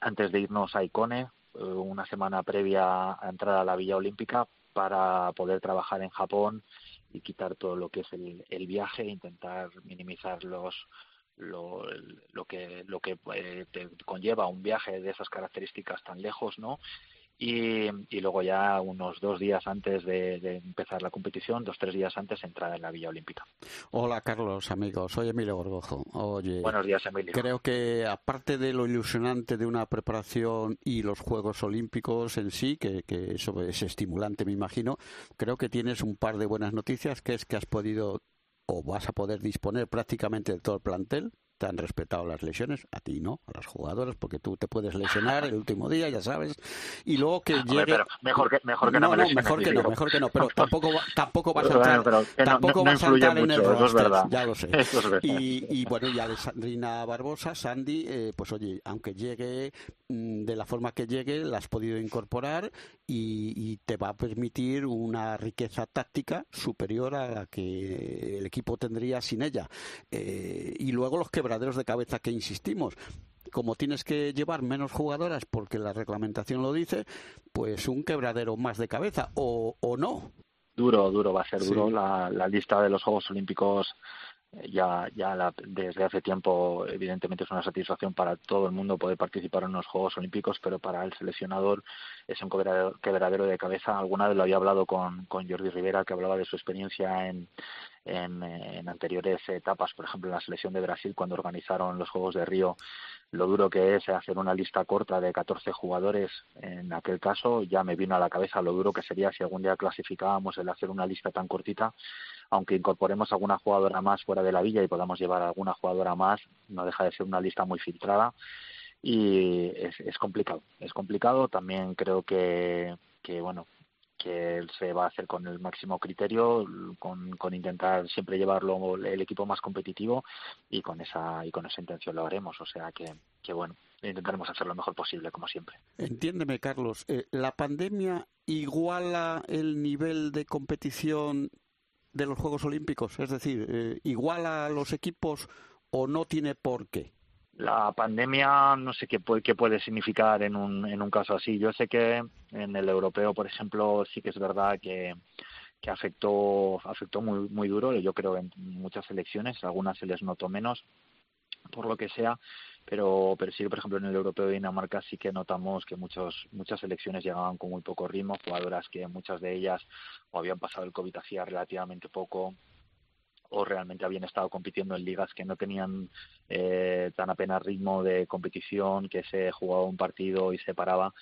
antes de irnos a Icone, eh, una semana previa a entrar a la Villa Olímpica, para poder trabajar en Japón y quitar todo lo que es el, el viaje, intentar minimizar los, lo, lo que lo que eh, te conlleva un viaje de esas características tan lejos no y, luego ya unos dos días antes de, empezar la competición, dos tres días antes entrar en la Villa Olímpica. Hola Carlos, amigos, soy Emilio Gorgojo. Oye, buenos días Emilio. Creo que aparte de lo ilusionante de una preparación y los Juegos Olímpicos en sí, que, que eso es estimulante me imagino, creo que tienes un par de buenas noticias, que es que has podido o vas a poder disponer prácticamente de todo el plantel te han respetado las lesiones, a ti no, a las jugadoras, porque tú te puedes lesionar el último día, ya sabes, y luego que llegue... mejor que, mejor que no, no, mejor que no, mejor que no, pero [LAUGHS] tampoco, tampoco vas a entrar, tampoco vas a entrar en el roster, ya lo sé. [LAUGHS] y, y, bueno, ya de Sandrina Barbosa, Sandy, eh, pues oye, aunque llegue mm, de la forma que llegue, la has podido incorporar y, y te va a permitir una riqueza táctica superior a la que el equipo tendría sin ella. Eh, y luego los que quebraderos de cabeza que insistimos. Como tienes que llevar menos jugadoras porque la reglamentación lo dice, pues un quebradero más de cabeza o, o no. Duro, duro, va a ser duro. La, la lista de los Juegos Olímpicos ya, ya desde hace tiempo, evidentemente es una satisfacción para todo el mundo poder participar en los Juegos Olímpicos, pero para el seleccionador es un quebradero de cabeza. Alguna vez lo había hablado con, Jordi Rivera, que hablaba de su experiencia en, en, en, anteriores etapas, por ejemplo, en la selección de Brasil, cuando organizaron los Juegos de Río, lo duro que es hacer una lista corta de 14 jugadores. En aquel caso, ya me vino a la cabeza lo duro que sería si algún día clasificábamos el hacer una lista tan cortita aunque incorporemos alguna jugadora más fuera de la villa y podamos llevar alguna jugadora más, no deja de ser una lista muy filtrada y es, complicado. Es complicado. También creo que, que bueno, que se va a hacer con el máximo criterio, con, con, intentar siempre llevarlo el equipo más competitivo y con esa y con esa intención lo haremos. O sea que, que bueno, intentaremos hacer lo mejor posible como siempre. Entiéndeme, Carlos, eh, la pandemia iguala el nivel de competición de los Juegos Olímpicos? Es decir, eh, ¿iguala a los equipos o no tiene por qué? La pandemia no sé qué puede, qué puede significar en un, en un caso así. Yo sé que en el europeo, por ejemplo, sí que es verdad que, que afectó, afectó muy, muy duro. Yo creo en muchas elecciones, algunas se les notó menos, por lo que sea, pero pero sí por ejemplo en el europeo de Dinamarca sí que notamos que muchos muchas selecciones llegaban con muy poco ritmo jugadoras que muchas de ellas o habían pasado el covid hacía relativamente poco o realmente habían estado compitiendo en ligas que no tenían eh, tan apenas ritmo de competición, que se jugaba un partido y se paraba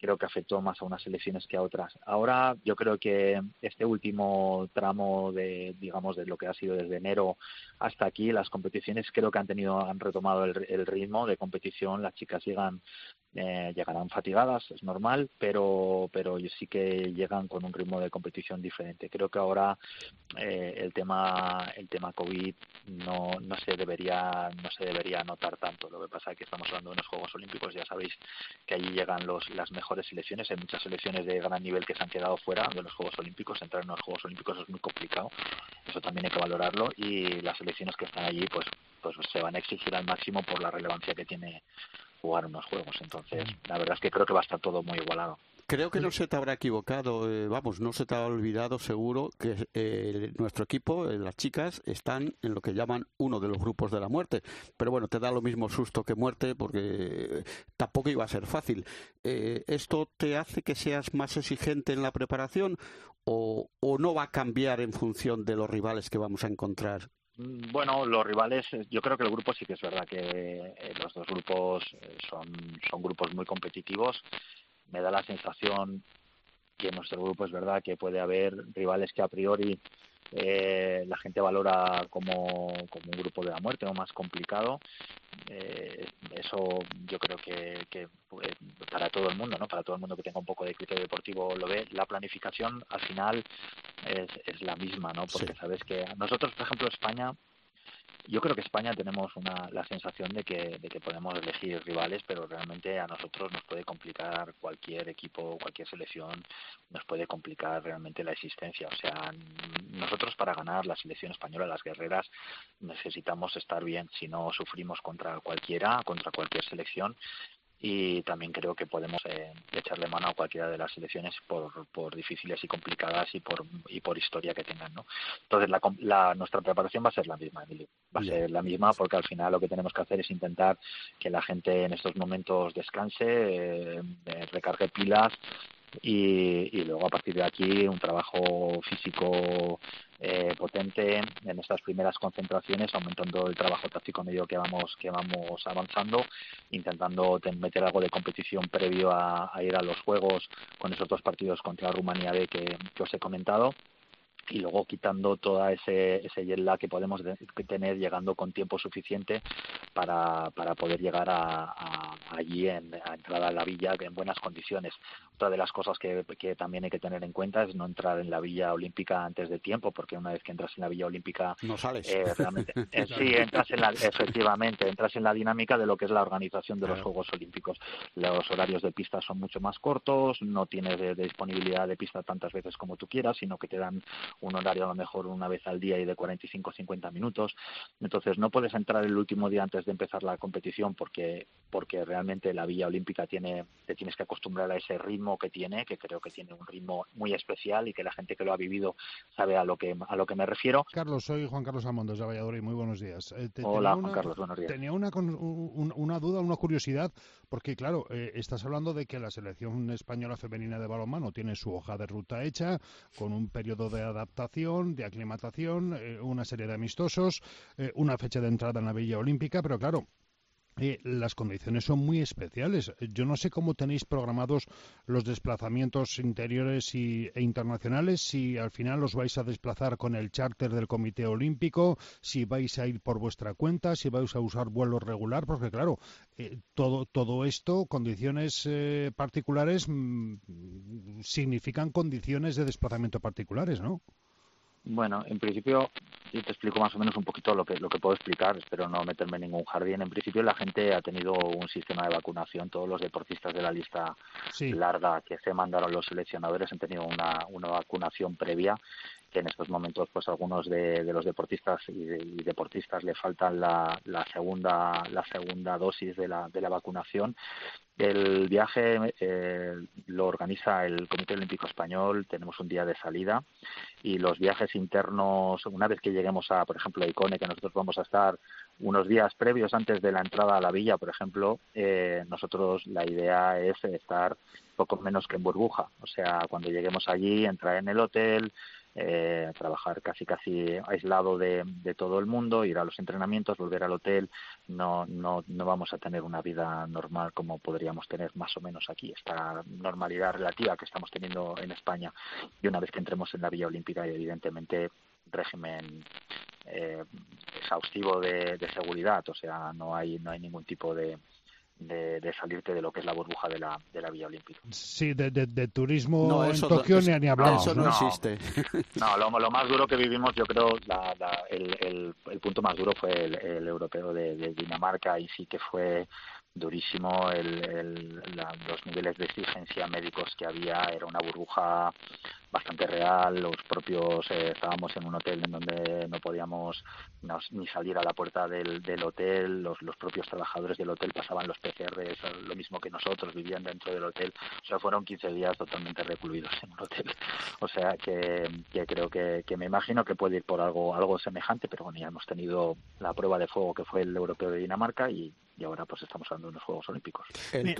creo que afectó más a unas elecciones que a otras. Ahora yo creo que este último tramo de, digamos, de lo que ha sido desde enero hasta aquí, las competiciones creo que han tenido, han retomado el, el ritmo de competición, las chicas llegan eh, llegarán fatigadas, es normal, pero, pero sí que llegan con un ritmo de competición diferente. Creo que ahora eh, el tema el tema COVID no, no se debería no se debería notar tanto. Lo que pasa es que estamos hablando de unos Juegos Olímpicos, ya sabéis que allí llegan los, las mejores selecciones, hay muchas selecciones de gran nivel que se han quedado fuera de los Juegos Olímpicos, entrar en los Juegos Olímpicos es muy complicado, eso también hay que valorarlo. Y las selecciones que están allí pues pues se van a exigir al máximo por la relevancia que tiene jugar unos juegos. Entonces, la verdad es que creo que va a estar todo muy igualado. Creo que no se te habrá equivocado, eh, vamos, no se te habrá olvidado seguro que eh, nuestro equipo, eh, las chicas, están en lo que llaman uno de los grupos de la muerte. Pero bueno, te da lo mismo susto que muerte porque tampoco iba a ser fácil. ¿Esto te hace que seas más exigente en la preparación o, o no va a cambiar en función de los rivales que vamos a encontrar? Mm, bueno, los rivales, eh, yo creo que el grupo sí que es verdad que eh, los dos grupos eh, son, son grupos muy competitivos. Me da la sensación que en nuestro grupo es verdad que puede haber rivales que a priori eh, la gente valora como, como un grupo de la muerte o más complicado. Eh, eso yo creo que, que pues, para todo el mundo, ¿no? para todo el mundo que tenga un poco de criterio deportivo lo ve. La planificación al final es, es la misma, ¿no? porque sabes que nosotros, por ejemplo, España yo creo que España tenemos una, la sensación de que, de que podemos elegir rivales, pero realmente a nosotros nos puede complicar cualquier equipo, cualquier selección, nos puede complicar realmente la existencia. O sea, nosotros para ganar la selección española, las guerreras, necesitamos estar bien. Si no sufrimos contra cualquiera, contra cualquier selección, y también creo que podemos eh, echarle mano a cualquiera de las selecciones por, por difíciles y complicadas y por y por historia que tengan no entonces la, la, nuestra preparación va a ser la misma Emilio. Va a ser la misma porque al final lo que tenemos que hacer es intentar que la gente en estos momentos descanse eh, recargue pilas y, y, luego a partir de aquí un trabajo físico eh, potente en estas primeras concentraciones, aumentando el trabajo táctico medio que vamos que vamos avanzando, intentando meter algo de competición previo a, ir a los juegos con esos dos partidos contra Rumanía B que os he comentado y luego quitando toda ese, ese jet lag que podemos tener llegando con tiempo suficiente para, para poder llegar a, allí en, a entrar a la villa en buenas condiciones. Otra de las cosas que, que, también hay que tener en cuenta es no entrar en la villa olímpica antes de tiempo, porque una vez que entras en la villa olímpica no sales. Eh, realmente [LAUGHS] eh, sí entras en la, efectivamente entras en la dinámica de lo que es la organización de los Juegos Olímpicos. Los horarios de pista son mucho más cortos, no tienes de, de disponibilidad de pista tantas veces como tú quieras, sino que te dan un horario a lo mejor una vez al día y de 45 o 50 minutos. Entonces no puedes entrar el último día antes de empezar la competición porque porque realmente la Villa Olímpica tiene te tienes que acostumbrar a ese ritmo que tiene, que creo que tiene un ritmo muy especial y que la gente que lo ha vivido sabe a lo que a lo que me refiero. Carlos, soy Juan Carlos Amondos de Valladolid. Muy buenos días. Eh, te, Hola, Juan una, Carlos, buenos días. Tenía una, un, una duda, una curiosidad, porque claro, eh, estás hablando de que la selección española femenina de balonmano tiene su hoja de ruta hecha, con un periodo de adaptación, de aclimatación, eh, una serie de amistosos, eh, una fecha de entrada en la Villa Olímpica, pero claro, eh, las condiciones son muy especiales. Yo no sé cómo tenéis programados los desplazamientos interiores y, e internacionales, si al final os vais a desplazar con el charter del Comité Olímpico, si vais a ir por vuestra cuenta, si vais a usar vuelo regular, porque claro, eh, todo, todo esto, condiciones eh, particulares, mmm, significan condiciones de desplazamiento particulares, ¿no? Bueno, en principio, y te explico más o menos un poquito lo que, lo que puedo explicar, espero no meterme en ningún jardín. En principio, la gente ha tenido un sistema de vacunación. Todos los deportistas de la lista sí. larga que se mandaron los seleccionadores han tenido una, una vacunación previa que en estos momentos pues algunos de, los deportistas y, de, y, deportistas le faltan la, la, segunda la segunda dosis de la, de la vacunación. El viaje eh, lo organiza el Comité Olímpico Español, tenemos un día de salida y los viajes internos, una vez que lleguemos a, por ejemplo, a Icone, que nosotros vamos a estar unos días previos antes de la entrada a la villa, por ejemplo, eh, nosotros la idea es estar poco menos que en burbuja, o sea, cuando lleguemos allí, entrar en el hotel, eh, trabajar casi casi aislado de, de, todo el mundo, ir a los entrenamientos, volver al hotel, no, no, no vamos a tener una vida normal como podríamos tener más o menos aquí, esta normalidad relativa que estamos teniendo en España. Y una vez que entremos en la Villa Olímpica, evidentemente régimen eh, exhaustivo de, de seguridad, o sea, no hay, no hay ningún tipo de, de, de, salirte de lo que es la burbuja de la, de la Villa Olímpica. Sí, de, de, de turismo no, en Tokio es, ni, ni hablamos. Eso no, no existe. No, lo, lo, más duro que vivimos, yo creo, la, la, el, el, el, punto más duro fue el, el europeo de, de, Dinamarca y sí que fue durísimo el, los niveles de exigencia médicos que había. Era una burbuja bastante real. Los propios eh, estábamos en un hotel en donde no podíamos ni salir a la puerta del, hotel. Los, los propios trabajadores del hotel pasaban los PCR lo mismo que nosotros vivían dentro del hotel. O sea fueron 15 días totalmente recluidos en un hotel. O sea que, que creo que, que me imagino que puede ir por algo algo semejante pero bueno ya hemos tenido la prueba de fuego que fue el europeo de Dinamarca y y ahora pues estamos hablando de unos Juegos Olímpicos.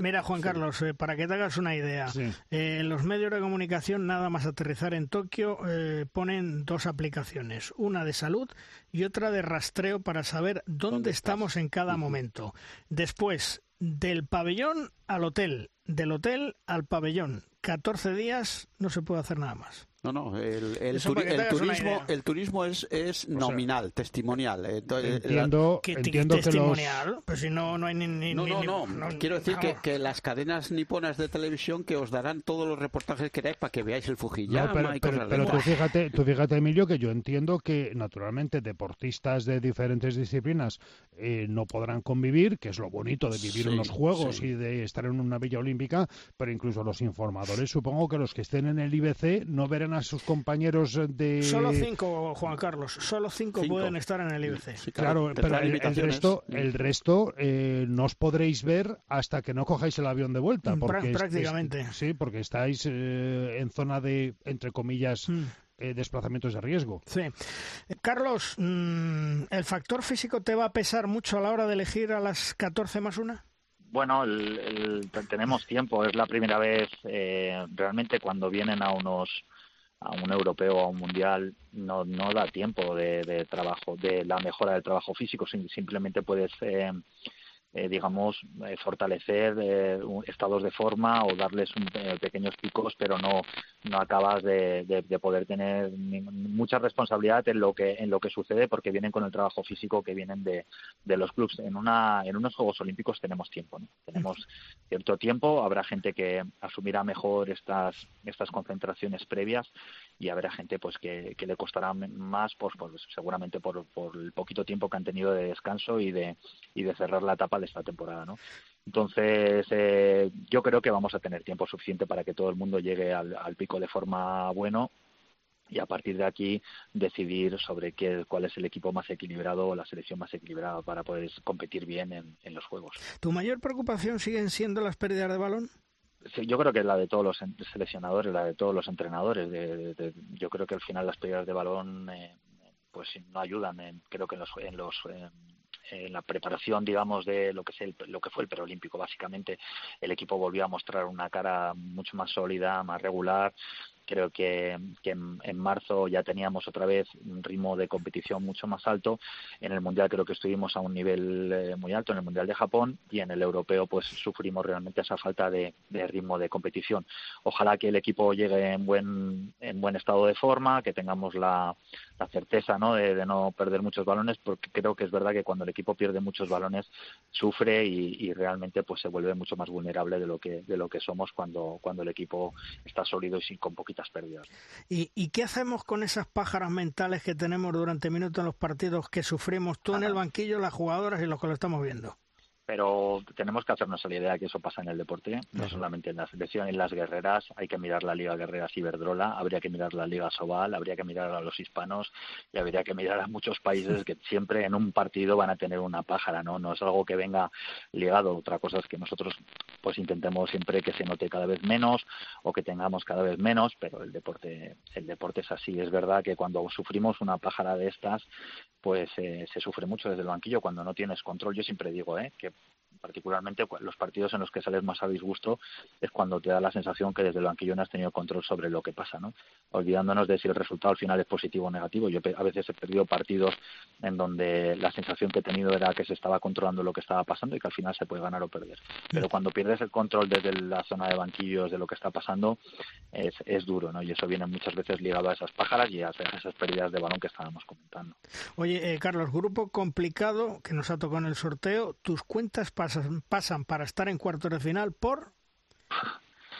Mira, Juan Carlos, eh, para que te hagas una idea, sí. eh, los medios de comunicación, nada más aterrizar en Tokio, eh, ponen dos aplicaciones, una de salud y otra de rastreo para saber dónde, ¿Dónde estamos en cada momento. Después, del pabellón al hotel, del hotel al pabellón, 14 días no se puede hacer nada más. No, no, el, el, turi el turismo, el turismo es, es nominal, o sea, testimonial. Entonces, entiendo, la... entiendo que testimonial, los... pues si no, no hay ni... ni no, no, no, no, quiero decir que, que, las cadenas niponas de televisión que os darán todos los reportajes que queráis para que veáis el Fujiyama no, pero, y pero, cosas pero de tú fíjate, tú fíjate, Emilio, que yo entiendo que naturalmente deportistas de diferentes disciplinas eh, no podrán convivir, que es lo bonito de vivir en los Juegos y de estar en una villa olímpica, pero incluso los informadores, supongo que los que estén en el IBC no verán a sus compañeros de... Solo cinco, Juan Carlos, solo cinco, pueden estar en el IBC. claro, pero el, resto, el resto eh, no os podréis ver hasta que no cojáis el avión de vuelta. Mm, porque prácticamente. sí, porque estáis eh, en zona de, entre comillas, mm. Eh, desplazamientos de riesgo. Sí. Carlos, mm, ¿el factor físico te va a pesar mucho a la hora de elegir a las 14 más una? Bueno, tenemos tiempo. Es la primera vez eh, realmente cuando vienen a unos a un europeo o a un mundial no, no da tiempo de, trabajo, de la mejora del trabajo físico. Simplemente puedes eh, eh, digamos, eh, fortalecer eh, estados de forma o darles un, pequeños picos, pero no, no acabas de, de, poder tener mucha responsabilidad en lo que en lo que sucede porque vienen con el trabajo físico que vienen de, de los clubs. En una en unos Juegos Olímpicos tenemos tiempo, ¿no? tenemos cierto tiempo. Habrá gente que asumirá mejor estas estas concentraciones previas y habrá gente pues que, que le costará más, pues, pues seguramente por, por el poquito tiempo que han tenido de descanso y de y de cerrar la etapa de esta temporada, ¿no? Entonces, eh, yo creo que vamos a tener tiempo suficiente para que todo el mundo llegue al, pico de forma bueno y a partir de aquí decidir sobre qué, cuál es el equipo más equilibrado o la selección más equilibrada para poder competir bien en, los Juegos. ¿Tu mayor preocupación siguen siendo las pérdidas de balón? Sí, yo creo que es la de todos los seleccionadores, la de todos los entrenadores. yo creo que al final las pérdidas de balón eh, pues no ayudan. En, creo que en los, en los en la preparación, digamos, de lo que, es el, lo que fue el preolímpico. Básicamente, el equipo volvió a mostrar una cara mucho más sólida, más regular, creo que, en, marzo ya teníamos otra vez un ritmo de competición mucho más alto. En el Mundial creo que estuvimos a un nivel eh, muy alto, en el Mundial de Japón, y en el Europeo pues sufrimos realmente esa falta de, ritmo de competición. Ojalá que el equipo llegue en buen, en buen estado de forma, que tengamos la, certeza ¿no? De, no perder muchos balones, porque creo que es verdad que cuando el equipo pierde muchos balones sufre y, realmente pues se vuelve mucho más vulnerable de lo que, de lo que somos cuando, cuando el equipo está sólido y sin, con poquita ¿Y, qué hacemos con esas pájaras mentales que tenemos durante minutos en los partidos que sufrimos tú en el banquillo, las jugadoras y los que lo estamos viendo? Pero tenemos que hacernos la idea que eso pasa en el deporte, no solamente en la selección, en las guerreras, hay que mirar la Liga Guerreras Iberdrola, habría que mirar la Liga Sobal, habría que mirar a los hispanos y habría que mirar a muchos países que siempre en un partido van a tener una pájara, ¿no? No es algo que venga ligado, otra cosa es que nosotros pues intentemos siempre que se note cada vez menos o que tengamos cada vez menos, pero el deporte el deporte es así, es verdad que cuando sufrimos una pájara de estas, pues eh, se sufre mucho desde el banquillo cuando no tienes control. Yo siempre digo ¿eh? que particularmente los partidos en los que sales más a disgusto es cuando te da la sensación que desde el banquillo no has tenido control sobre lo que pasa, ¿no? Olvidándonos de si el resultado al final es positivo o negativo. Yo a veces he perdido partidos en donde la sensación que he tenido era que se estaba controlando lo que estaba pasando y que al final se puede ganar o perder. Pero cuando pierdes el control desde la zona de banquillos de lo que está pasando es, es duro, ¿no? Y eso viene muchas veces ligado a esas pájaras y a esas pérdidas de balón que estábamos comentando. Oye, eh, Carlos, grupo complicado que nos ha tocado en el sorteo. ¿Tus cuentas pasan pasan, para estar en cuartos de final por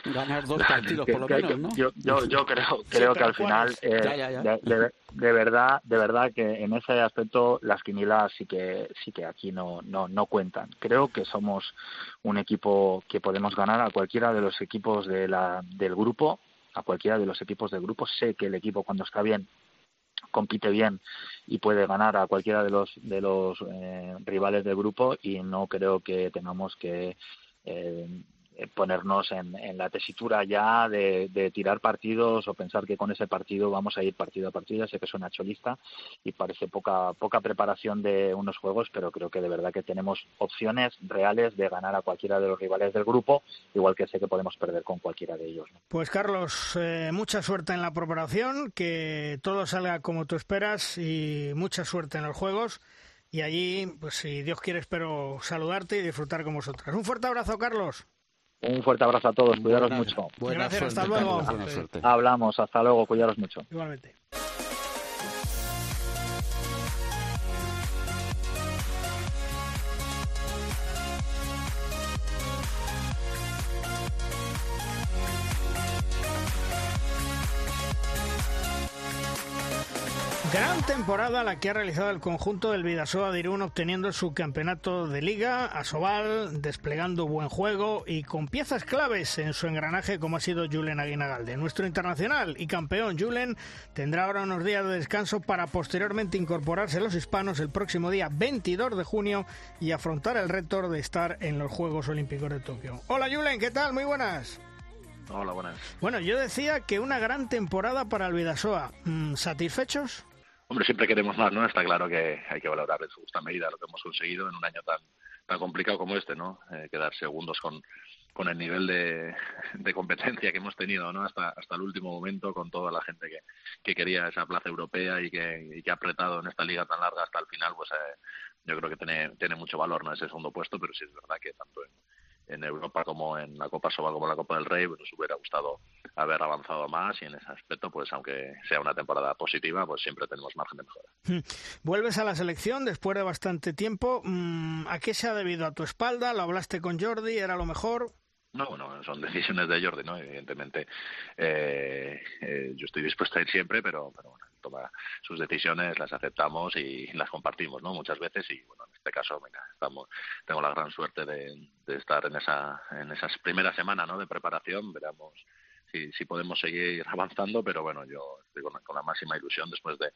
ganar dos partidos por lo menos, ¿no? Yo, yo, [LAUGHS] creo, creo que al final, eh, De, verdad, de verdad que en ese aspecto las quinielas sí que sí que aquí no, no, no cuentan. Creo que somos un equipo que podemos ganar a cualquiera de los equipos de la, del grupo, a cualquiera de los equipos del grupo. Sé que el equipo cuando está bien compite bien y puede ganar a cualquiera de los de los eh, rivales del grupo y no creo que tengamos que eh, ponernos en, la tesitura ya de, tirar partidos o pensar que con ese partido vamos a ir partido a partido. sé que suena cholista y parece poca, poca preparación de unos juegos, pero creo que de verdad que tenemos opciones reales de ganar a cualquiera de los rivales del grupo, igual que sé que podemos perder con cualquiera de ellos. Pues Carlos, eh, mucha suerte en la preparación, que todo salga como tú esperas y mucha suerte en los juegos. Y allí, pues si Dios quiere, espero saludarte y disfrutar con vosotras. Un fuerte abrazo, Carlos. Un fuerte abrazo a todos, cuidaros mucho. Gracias, hasta luego. Hablamos, hasta luego, cuidaros mucho. Igualmente. Gran temporada la que ha realizado el conjunto del Vidasoa de Irún obteniendo su campeonato de liga, a Sobal, desplegando buen juego y con piezas claves en su engranaje como ha sido Julen Aguinagalde. Nuestro internacional y campeón Julen tendrá ahora unos días de descanso para posteriormente incorporarse a los hispanos el próximo día 22 de junio y afrontar el reto de estar en los Juegos Olímpicos de Tokio. Hola Julen, ¿qué tal? Muy buenas. Hola, buenas. Bueno, yo decía que una gran temporada para el Vidasoa. Mm, ¿Satisfechos? Hombre, siempre queremos más, ¿no? Está claro que hay que valorar en su justa medida lo que hemos conseguido en un año tan tan complicado como este, ¿no? Eh, quedar segundos con, con el nivel de, de, competencia que hemos tenido, ¿no? Hasta hasta el último momento, con toda la gente que, que quería esa plaza europea y que, y que ha apretado en esta liga tan larga hasta el final, pues eh, yo creo que tiene, tiene mucho valor, ¿no? Ese segundo puesto, pero sí es verdad que tanto en, en Europa como en la Copa Soba como en la Copa del Rey, pues nos hubiera gustado haber avanzado más y en ese aspecto, pues aunque sea una temporada positiva, pues siempre tenemos margen de mejora. Vuelves a la selección después de bastante tiempo. Mm, ¿A qué se ha debido? ¿A tu espalda? ¿Lo hablaste con Jordi? ¿Era lo mejor? No, bueno, son decisiones de Jordi, ¿no? Evidentemente, eh, eh, yo estoy dispuesto a ir siempre, pero, pero bueno, toma sus decisiones, las aceptamos y las compartimos, ¿no? Muchas veces y, bueno, en este caso, venga, estamos, tengo la gran suerte de, estar en esa, en esas primeras semanas, ¿no? De preparación, veremos si, si podemos seguir avanzando, pero bueno, yo estoy con, con la máxima ilusión después de,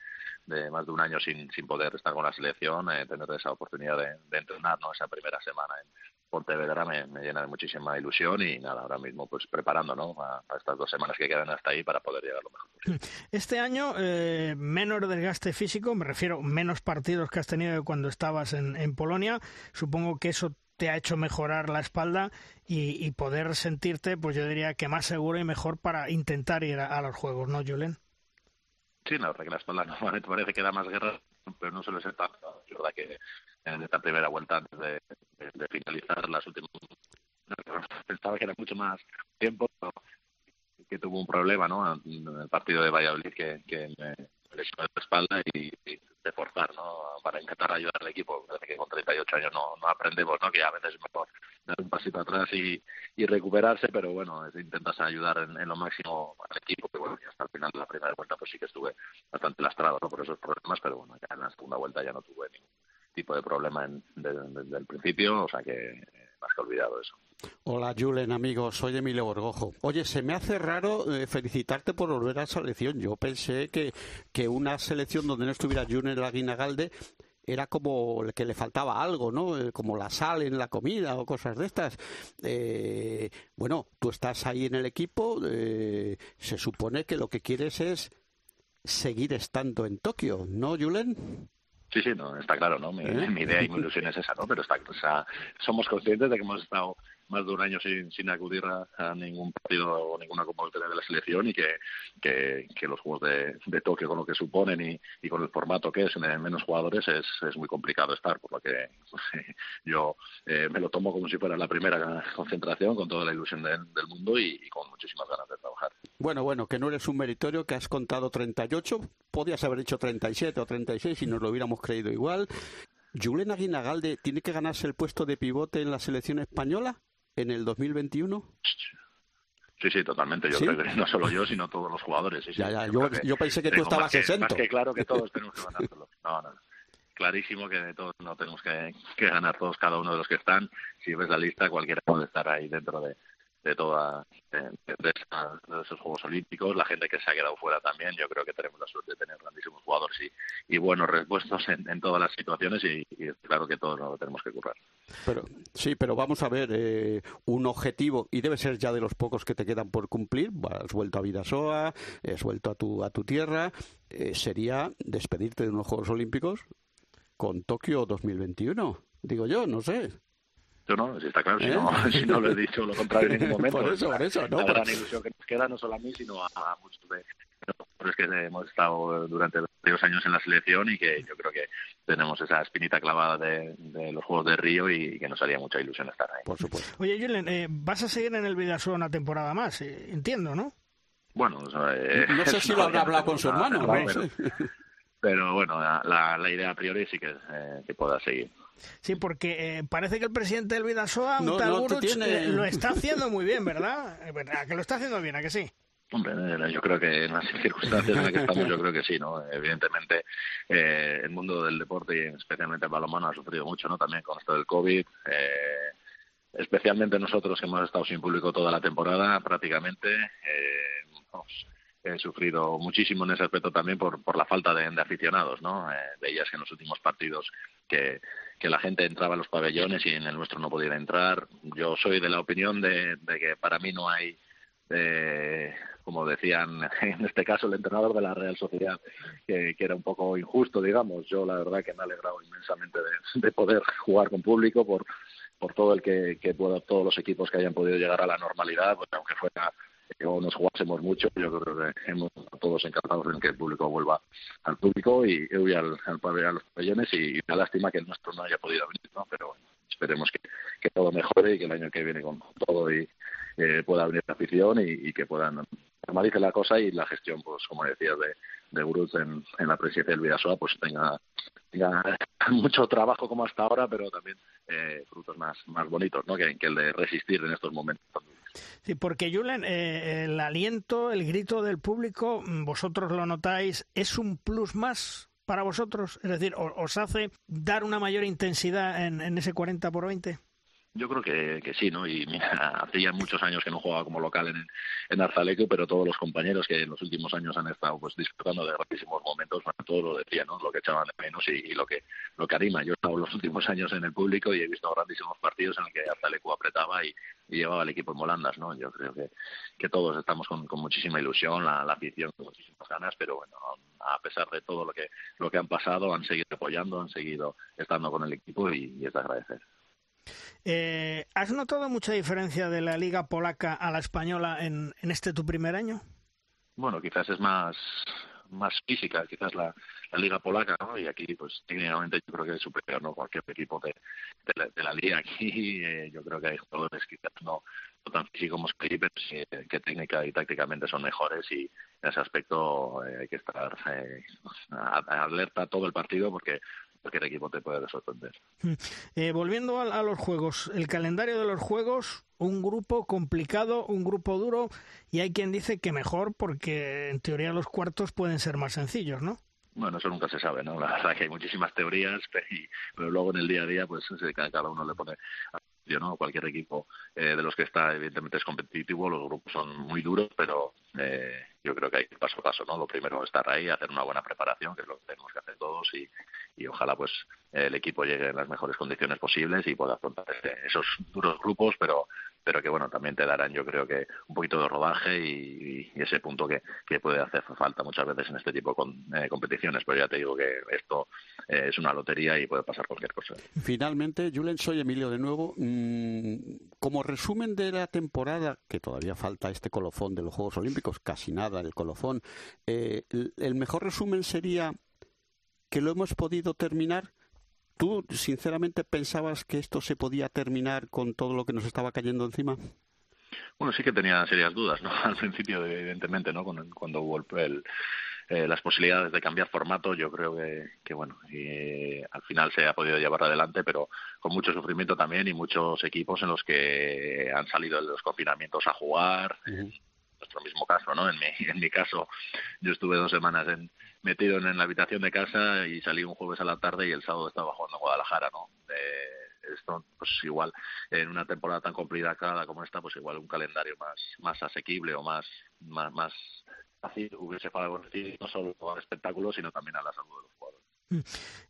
de, más de un año sin, sin poder estar con la selección, eh, tener esa oportunidad de, de entrenar, ¿no? Esa primera semana en Pontevedra me, me, llena de muchísima ilusión y nada, ahora mismo pues preparando ¿no? a, a, estas dos semanas que quedan hasta ahí para poder llegar lo mejor posible. [LAUGHS] Este año, eh, menos desgaste físico, me refiero menos partidos que has tenido cuando estabas en, en Polonia, supongo que eso te ha hecho mejorar la espalda y, y, poder sentirte, pues yo diría que más seguro y mejor para intentar ir a, a los juegos, ¿no, Julen? Sí, la verdad que la espalda [LAUGHS] normalmente parece que da más guerra, pero no suele ser tanto. Es verdad que en esta primera vuelta antes de, finalizar las últimas pensaba que era mucho más tiempo que tuvo un problema no en el partido de Valladolid que, que me lesionó la espalda y, de forzar no para intentar ayudar al equipo que con 38 años no, no aprendemos no que a veces es mejor dar un pasito atrás y, y recuperarse pero bueno intentas ayudar en, en, lo máximo al equipo que bueno y hasta el final de la primera vuelta pues sí que estuve bastante lastrado ¿no? por esos problemas pero bueno ya en la segunda vuelta ya no tuve ningún tipo de problema en, de, de, desde el principio, o sea que eh, más que olvidado eso. Hola Julen, amigos, soy Emilio Borgojo. Oye, se me hace raro eh, felicitarte por volver a la selección. Yo pensé que, que una selección donde no estuviera Julen Aguinagalde era como que le faltaba algo, ¿no? Eh, como la sal en la comida o cosas de estas. Eh, bueno, tú estás ahí en el equipo, eh, se supone que lo que quieres es seguir estando en Tokio, ¿no, Julen? Sí, sí, no, está claro, ¿no? Mi, ¿Eh? mi idea y mi ilusión es esa, ¿no? Pero está, o sea, somos conscientes de que hemos estado más de un año sin, sin acudir a, ningún partido o ninguna convocatoria de la selección y que, que, que los juegos de, de, Tokio con lo que suponen y, y, con el formato que es en menos jugadores es, es muy complicado estar, por lo que [LAUGHS] yo eh, me lo tomo como si fuera la primera concentración con toda la ilusión de, del mundo y, con muchísimas ganas de trabajar. Bueno, bueno, que no eres un meritorio, que has contado 38, podías haber hecho 37 o 36 y nos lo hubiéramos creído igual. ¿Julen Aguinagalde tiene que ganarse el puesto de pivote en la selección española? En el 2021? Sí, sí, totalmente. Yo ¿Sí? creo que no solo yo, sino todos los jugadores. Sí, ya, ya. Yo, yo, yo, pensé que tú estabas que, exento. Que claro que todos tenemos que ganárselo. No, no. Clarísimo que todos no tenemos que, que, ganar todos cada uno de los que están. Si ves la lista, cualquiera puede estar ahí dentro de, de toda de, de, esa, de, esos Juegos Olímpicos, la gente que se ha quedado fuera también, yo creo que tenemos la suerte de tener grandísimos jugadores y, y buenos respuestos en, todas las situaciones y, y, claro que todos lo tenemos que currar. Pero sí, pero vamos a ver eh, un objetivo y debe ser ya de los pocos que te quedan por cumplir. Has vuelto a Vidasoa, has vuelto a tu a tu tierra, eh, sería despedirte de unos Juegos Olímpicos con Tokio 2021. Digo yo, no sé. Yo no, si está claro, si, ¿Eh? no, [LAUGHS] si no lo he dicho lo contrario en ningún [LAUGHS] momento. por eso, por eso, no, la gran ilusión que nos queda no solo a mí, sino a, a muchos de los que hemos estado durante varios años en la selección y que yo creo que tenemos esa espinita clavada de, de los Juegos de Río y, que nos haría mucha ilusión estar ahí. Por supuesto. Oye, Julen, eh, vas a seguir en el Vidasoa una temporada más, eh, entiendo, ¿no? Bueno, o sea, eh, no sé si lo habrá hablado con su hermano. [LAUGHS] ¿no? Pero, pero, bueno, la, la, idea a priori sí que, eh, que pueda seguir. Sí, porque eh, parece que el presidente del Vidasoa, no, tal no Guruch, tiene... eh, lo está haciendo muy bien, ¿verdad? ¿A que lo está haciendo bien? ¿A que sí? Hombre, eh, yo creo que en las circunstancias en las que estamos, yo creo que sí, ¿no? Evidentemente, eh, el mundo del deporte y especialmente el balonmano ha sufrido mucho, ¿no? También con esto del COVID. Eh, especialmente nosotros que hemos estado sin público toda la temporada, prácticamente, eh, he sufrido muchísimo en ese aspecto también por, por la falta de, aficionados, ¿no? Eh, veías que en los últimos partidos que, que la gente entraba a los pabellones y en el nuestro no podía entrar. Yo soy de la opinión de, de que para mí no hay eh, como decían [LAUGHS] en este caso el entrenador de la Real Sociedad, que, era un poco injusto, digamos. Yo la verdad que me he alegrado inmensamente de, de poder jugar con público por, por todo el que, que pueda, todos los equipos que hayan podido llegar a la normalidad, pues, aunque fuera nos jugásemos mucho, yo creo que hemos todos encantados en que el público vuelva al público y, y al, al, a los pabellones y, y una lástima que el nuestro no haya podido venir, ¿no? pero esperemos que, que todo mejore y que el año que viene con todo y eh, pueda venir la afición y, que puedan normalice la cosa y la gestión, pues como decías, de, de en, en la presidencia del Vidasoa, pues tenga, tenga [LAUGHS] mucho trabajo como hasta ahora, pero también eh, frutos más, más bonitos, ¿no? Que, que el de resistir en estos momentos. Sí, porque Julen, eh, el aliento, el grito del público, mm, vosotros lo notáis, ¿es un plus más para vosotros? Es decir, ¿os hace dar una mayor intensidad en, en ese 40 por 20? Yo creo que, que sí, ¿no? Y mira, [LAUGHS] hace ya muchos años que no jugaba como local en, en Arzaleco, pero todos los compañeros que en los últimos años han estado pues disfrutando de grandísimos momentos, bueno, todo lo decían, ¿no? Lo que echaban de menos y, lo que lo que anima. Yo he estado los últimos años en el público y he visto grandísimos partidos en los que Arzaleco apretaba y, llevaba al equipo en volandas, ¿no? Yo creo que, que todos estamos con, con muchísima ilusión, la, la afición con muchísimas ganas, pero bueno, a pesar de todo lo que lo que han pasado, han seguido apoyando, han seguido estando con el equipo y, y es de agradecer. Eh, ¿Has notado mucha diferencia de la liga polaca a la española en, en este tu primer año? Bueno, quizás es más más física, quizás la, liga polaca, ¿no? Y aquí, pues, técnicamente yo creo que es superior, ¿no? Cualquier equipo de, la, de la liga aquí, [LAUGHS] eh, yo creo que hay jugadores quizás no, tan físicos como aquí, pero sí, que técnica y tácticamente son mejores y en ese aspecto eh, hay que estar eh, alerta todo el partido porque cualquier equipo te puede sorprender. [LAUGHS] Eh, volviendo a, a, los juegos, el calendario de los juegos, un grupo complicado, un grupo duro, y hay quien dice que mejor porque en teoría los cuartos pueden ser más sencillos, ¿no? Bueno, eso nunca se sabe, ¿no? La verdad que hay muchísimas teorías, [LAUGHS] pero, pero luego en el día a día, pues cada uno le pone ¿no? Cualquier equipo eh, de los que está, evidentemente, es competitivo, los grupos son muy duros, pero eh, yo creo que hay paso a paso, ¿no? Lo primero es estar ahí, hacer una buena preparación, que es lo que tenemos que hacer todos, y, y ojalá, pues, el equipo llegue en las mejores condiciones posibles y pueda afrontar esos duros grupos, pero pero que bueno también te darán yo creo que un poquito de rodaje y, ese punto que, que, puede hacer falta muchas veces en este tipo de eh, competiciones. Pero ya te digo que esto eh, es una lotería y puede pasar cualquier cosa. Finalmente Julen soy Emilio de nuevo. Mm, como resumen de la temporada que todavía falta este colofón de los Juegos Olímpicos casi nada el colofón eh, el mejor resumen sería que lo hemos podido terminar ¿Tú, sinceramente, pensabas que esto se podía terminar con todo lo que nos estaba cayendo encima? Bueno, sí que tenía serias dudas, ¿no? [LAUGHS] Al principio, evidentemente, ¿no? Cuando, cuando hubo el, eh, las posibilidades de cambiar formato, yo creo que, que bueno, y al final se ha podido llevar adelante, pero con mucho sufrimiento también y muchos equipos en los que han salido de los confinamientos a jugar. Uh -huh. En nuestro mismo caso, ¿no? En mi, [LAUGHS] en mi caso, yo estuve dos semanas en, metido en, la habitación de casa y salí un jueves a la tarde y el sábado estaba jugando en Guadalajara, ¿no? Eh, esto, pues igual, en una temporada tan complicada como esta, pues igual un calendario más, más asequible o más, más, más fácil hubiese favorecido no solo al espectáculo, sino también a la salud de los jugadores.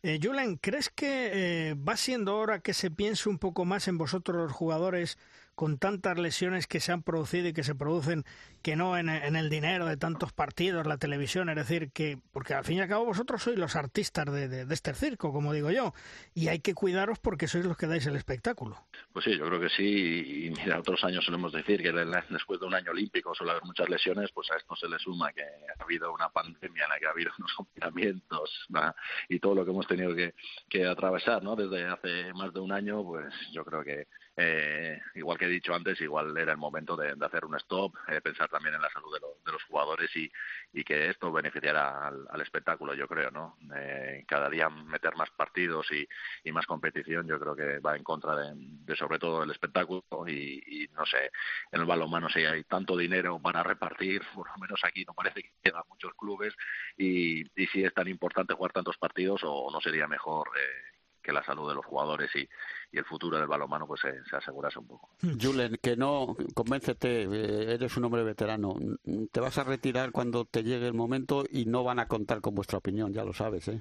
Eh, Julen, ¿crees que eh, va siendo hora que se piense un poco más en vosotros los jugadores con tantas lesiones que se han producido y que se producen, que no en, en, el dinero de tantos partidos, la televisión, es decir, que, porque al fin y al cabo vosotros sois los artistas de, este circo, como digo yo, y hay que cuidaros porque sois los que dais el espectáculo. Pues sí, yo creo que sí, y mira, otros años solemos decir que después de un año olímpico suele haber muchas lesiones, pues a esto se le suma que ha habido una pandemia en la que ha habido [LAUGHS] unos confinamientos y todo lo que hemos tenido que, que atravesar, ¿no? Desde hace más de un año, pues yo creo que eh, igual que he dicho antes, igual era el momento de, hacer un stop, eh, pensar también en la salud de, de los jugadores y, y, que esto beneficiara al, espectáculo, yo creo, ¿no? Eh, cada día meter más partidos y, y, más competición, yo creo que va en contra de, sobre todo el espectáculo y, no sé, en el balonmano si hay tanto dinero para repartir, [LAUGHS] por lo menos aquí no parece que quedan muchos clubes y, y si es tan importante jugar tantos partidos o no sería mejor eh, que la salud de los jugadores y, y el futuro del balonmano pues se, se, asegurase un poco. Julen, que no, convéncete, eh, eres un hombre veterano, te vas a retirar cuando te llegue el momento y no van a contar con vuestra opinión, ya lo sabes, ¿eh?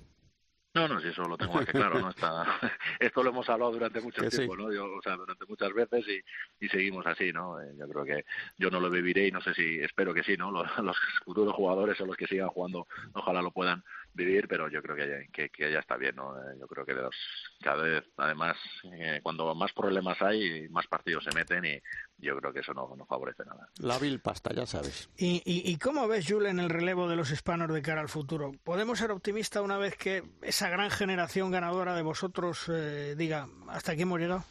No, no, si eso lo tengo que claro, ¿no? Está, [LAUGHS] [LAUGHS] esto lo hemos hablado durante mucho tiempo, ¿no? Yo, o sea, durante muchas veces y, y seguimos así, ¿no? Eh, yo creo que yo no lo viviré y no sé si, espero que sí, ¿no? Los, [LAUGHS] los futuros jugadores o los que sigan jugando, ojalá lo puedan vivir, pero yo creo que, que, que ya está bien, ¿no? Eh, yo creo que los, cada vez, además, eh, cuando más problemas hay, más partidos se meten y yo creo que eso no, no favorece nada. La vil pasta, ya sabes. ¿Y, y, y cómo ves, Julen, el relevo de los hispanos de cara al futuro? ¿Podemos ser optimistas una vez que esa gran generación ganadora de vosotros eh, diga, hasta aquí hemos llegado?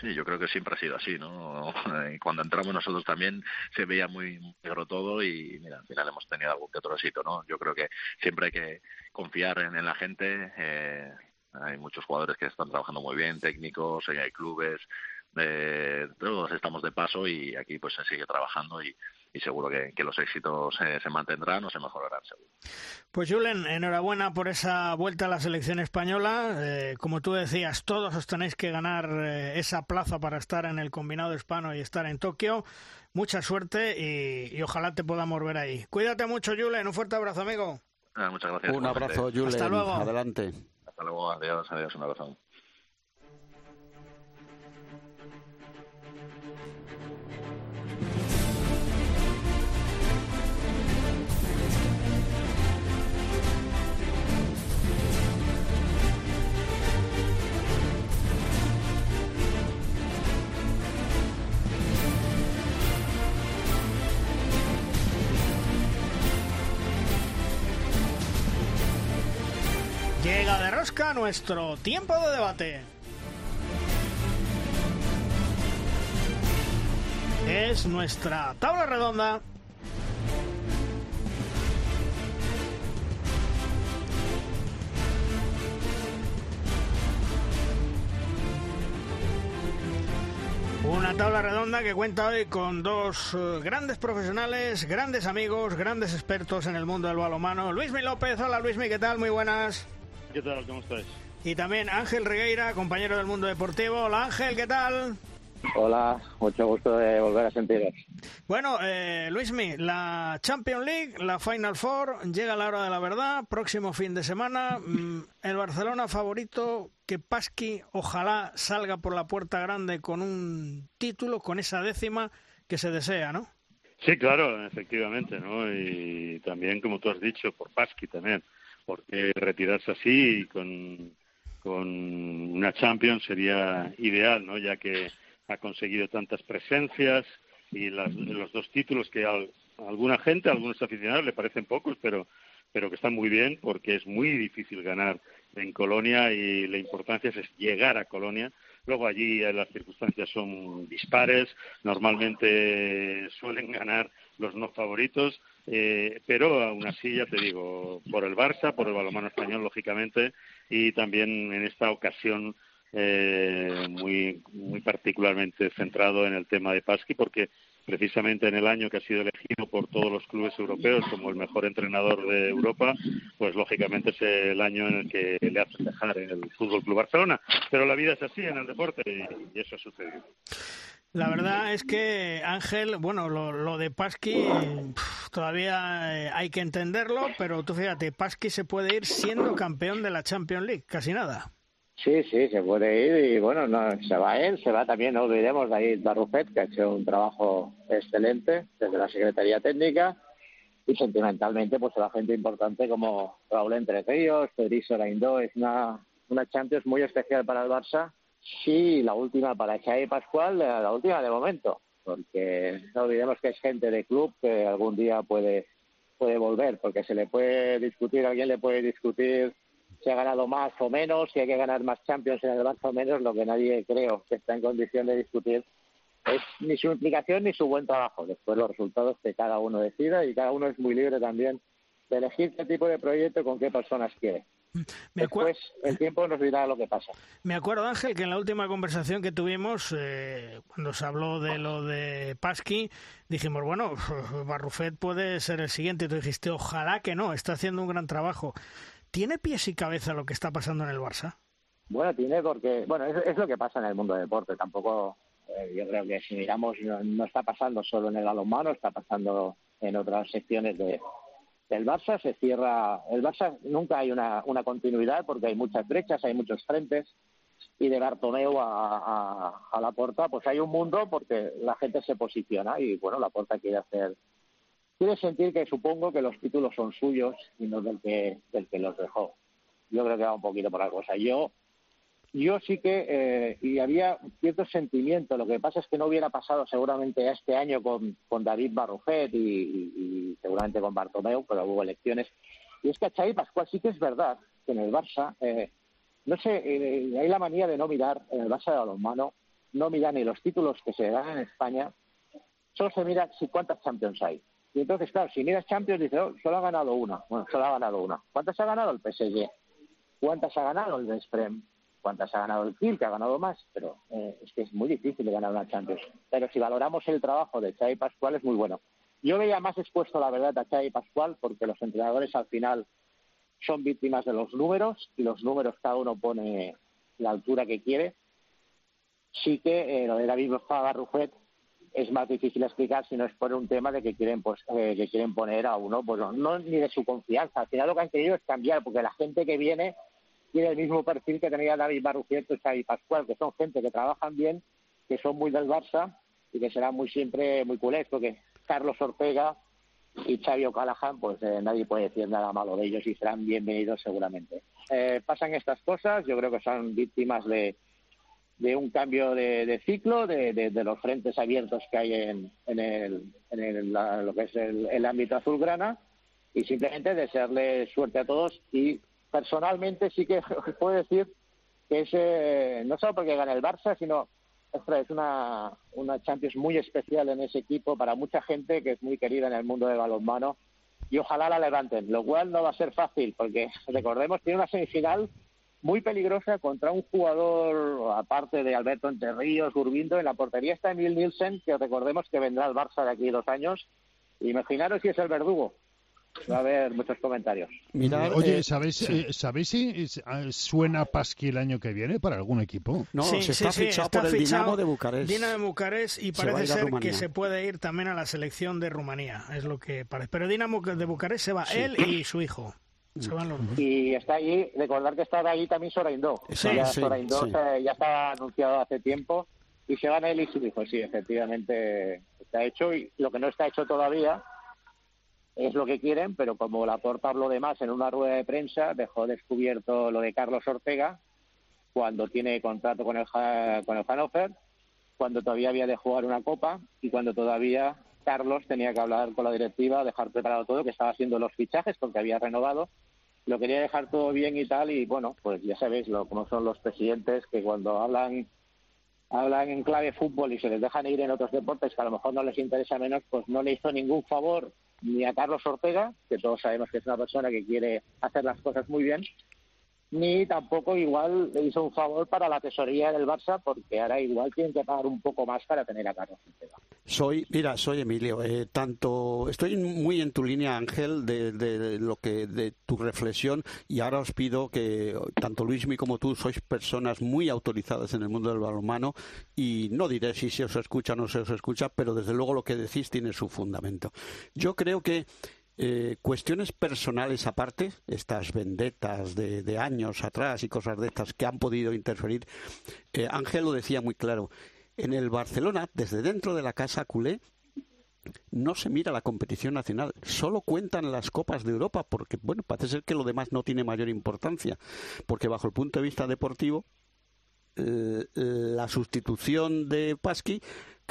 Sí, yo creo que siempre ha sido así, ¿no? [LAUGHS] Cuando entramos nosotros también se veía muy negro todo y mira, al final hemos tenido algún que otro éxito, ¿no? Yo creo que siempre hay que confiar en, en la gente. Eh, hay muchos jugadores que están trabajando muy bien, técnicos, hay clubes, eh, todos estamos de paso y aquí pues se sigue trabajando y, y seguro que, que, los éxitos eh, se mantendrán o se mejorarán seguro. Pues Julen, enhorabuena por esa vuelta a la selección española. Eh, como tú decías, todos os tenéis que ganar eh, esa plaza para estar en el combinado hispano y estar en Tokio. Mucha suerte y, y ojalá te podamos ver ahí. Cuídate mucho, Julen. Un fuerte abrazo, amigo. Ah, muchas gracias. Un abrazo, Julen. Hasta luego. Adelante. Hasta luego. Adiós, adiós. Un abrazo. De rosca nuestro tiempo de debate. Es nuestra tabla redonda. Una tabla redonda que cuenta hoy con dos uh, grandes profesionales, grandes amigos, grandes expertos en el mundo del balonmano. Luismi López, hola Luismi, ¿qué tal? Muy buenas. ¿Qué tal? ¿Cómo estáis? Y también Ángel Regueira, compañero del mundo deportivo. Hola Ángel, ¿qué tal? Hola, mucho gusto de volver a sentiros. Bueno, eh, Luismi, la Champions League, la Final Four, llega la hora de la verdad, próximo fin de semana. Mm, el Barcelona favorito, que Pasqui ojalá salga por la puerta grande con un título, con esa décima que se desea, ¿no? Sí, claro, efectivamente, ¿no? Y también, como tú has dicho, por Pasqui también, porque retirarse así con, con una Champions sería ideal, ¿no? Ya que ha conseguido tantas presencias y las, los dos títulos que a, alguna gente, a algunos aficionados le parecen pocos, pero pero que están muy bien porque es muy difícil ganar en Colonia y la importancia es llegar a Colonia. Luego allí las circunstancias son dispares, normalmente suelen ganar los no favoritos, eh, pero aún así ya te digo, por el Barça, por el balonmano español lógicamente y también en esta ocasión eh, muy, muy particularmente centrado en el tema de Pasqui, porque precisamente en el año que ha sido elegido por todos los clubes europeos como el mejor entrenador de Europa, pues lógicamente es el año en el que le hace dejar en el Fútbol Club Barcelona. Pero la vida es así en el deporte y, y eso ha sucedido. La verdad es que, Ángel, bueno, lo, lo de Pasqui pff, todavía eh, hay que entenderlo, pero tú fíjate, Pasqui se puede ir siendo campeón de la Champions League, casi nada. Sí, sí, se puede ir y bueno, no, se va él, se va también, no olvidemos, David Barrufet, que ha hecho un trabajo excelente desde la Secretaría Técnica y sentimentalmente pues se va gente importante como Raúl Entre Ríos, Federico Raindó, es una, una Champions muy especial para el Barça Sí, la última para Xavi Pascual, la última de momento, porque no olvidemos que es gente de club que algún día puede puede volver, porque se le puede discutir, alguien le puede discutir si ha ganado más o menos, si hay que ganar más Champions en el Barça o menos, lo que nadie creo que está en condición de discutir es ni su implicación ni su buen trabajo. Después los resultados que cada uno decida y cada uno es muy libre también de elegir qué tipo de proyecto con qué personas quiere. Después el tiempo nos dirá lo que pasa. Me acuerdo, Ángel, que en la última conversación que tuvimos, eh, cuando se habló de lo de Pasqui, dijimos, bueno, [LAUGHS] Barrufet puede ser el siguiente. Y tú dijiste, ojalá que no, está haciendo un gran trabajo. ¿Tiene pies y cabeza lo que está pasando en el Barça? Bueno, tiene porque, bueno, es, lo que pasa en el mundo del deporte. Tampoco, eh, yo creo que si miramos, no, está pasando solo en el balonmano, está pasando en otras secciones de, del Barça. Se cierra, el Barça nunca hay una, una continuidad porque hay muchas brechas, hay muchos frentes. Y de Bartomeu a, a, a la puerta, pues hay un mundo porque la gente se posiciona y, bueno, la puerta quiere hacer quiere sentir que supongo que los títulos son suyos y no del que, del que los dejó. Yo creo que va un poquito por la cosa. Yo yo sí que, eh, y había cierto sentimiento, lo que pasa es que no hubiera pasado seguramente este año con, con David Barrufet y, seguramente con Bartomeu, pero hubo elecciones. Y es que a Xavi Pascual sí que es verdad que en el Barça, eh, no sé, eh, hay la manía de no mirar en el Barça de balonmano, no mirar ni los títulos que se dan en España, solo se mira si cuántas Champions hay. Y entonces, claro, si miras Champions, dices, oh, solo ha ganado una. Bueno, solo ha ganado una. ¿Cuántas ha ganado el PSG? ¿Cuántas ha ganado el Vesprem? Cuántas ha ganado el Kiel, que ha ganado más, pero eh, es que es muy difícil ganar una Champions. Pero si valoramos el trabajo de Xavi Pascual es muy bueno. Yo veía más expuesto, la verdad, a Xavi Pascual porque los entrenadores al final son víctimas de los números y los números cada uno pone la altura que quiere. Sí que eh, lo de David Rufet es más difícil explicar si no es por un tema de que quieren pues, eh, que quieren poner a uno, pues no, ni de su confianza. Al final lo que han querido es cambiar, porque la gente que viene tiene el mismo perfil que tenía David Barrucieto y Xavi Pascual, que son gente que trabajan bien, que son muy del Barça y que serán muy siempre muy culés, porque Carlos Ortega y Xavi O'Callaghan, pues eh, nadie puede decir nada malo de ellos y serán bienvenidos seguramente. Eh, pasan estas cosas, yo creo que son víctimas de, de un cambio de, ciclo, de, de, los frentes abiertos que hay en, en, el, en lo que es el, el ámbito azulgrana y simplemente desearle suerte a todos y personalmente sí [LAUGHS] que puedo decir que no solo porque gana el Barça, sino es una, una Champions muy especial en ese equipo para mucha gente que es muy querida en el mundo del balonmano y ojalá la levanten, lo cual no va a ser fácil porque [LAUGHS] recordemos tiene una semifinal muy peligrosa contra un jugador aparte de Alberto Enterríos, Urbindo, en la portería está Emil Nielsen, que recordemos que vendrá al Barça de aquí dos años. Imaginaros si es el verdugo, va a haber muchos comentarios. Oye, eh, ¿sabéis, eh, ¿sabéis si ah, suena Pasqui el año que viene para algún equipo? No, se está fichado por el Dinamo de Bucarest. Dinamo de Bucarest y parece ser que se puede ir también a la selección de Rumanía, es lo que parece. Pero Dinamo de Bucarest se va él y su hijo. Se van los Y está allí, recordar que está ahí también Soraindo. ya, ya estaba anunciado hace tiempo y se van él y su hijo. Sí, efectivamente está hecho y lo que no está hecho todavía es lo que quieren, pero como la porta habló de más en una rueda de prensa, dejó descubierto lo de Carlos Ortega cuando tiene contrato con el, con el Hannover, cuando todavía había de jugar una copa y cuando todavía Carlos tenía que hablar con la directiva, dejar preparado todo, que estaba haciendo los fichajes porque había renovado, lo quería dejar todo bien y tal, y bueno, pues ya sabéis lo, cómo son los presidentes que cuando hablan hablan en clave fútbol y se les dejan ir en otros deportes que a lo mejor no les interesa menos, pues no le hizo ningún favor ni a Carlos Ortega, que todos sabemos que es una persona que quiere hacer las cosas muy bien, ni tampoco igual le hizo un favor para la tesorería del Barça porque ahora igual tienen que pagar un poco más para tener a Carlos Ortega. Soy, mira, soy Emilio. Eh, tanto estoy muy en tu línea, Ángel, de, lo que de tu reflexión y ahora os pido que tanto Luismi como tú sois personas muy autorizadas en el mundo del balonmano y no diré si se os escucha o no se os escucha, pero desde luego lo que decís tiene su fundamento. Yo creo que eh, cuestiones personales aparte, estas vendetas de, años atrás y cosas de estas que han podido interferir, eh, Ángel lo decía muy claro. En el Barcelona, desde dentro de la casa culé, no se mira la competición nacional, solo cuentan las copas de Europa, porque bueno, parece ser que lo demás no tiene mayor importancia, porque bajo el punto de vista deportivo, la sustitución de Pasqui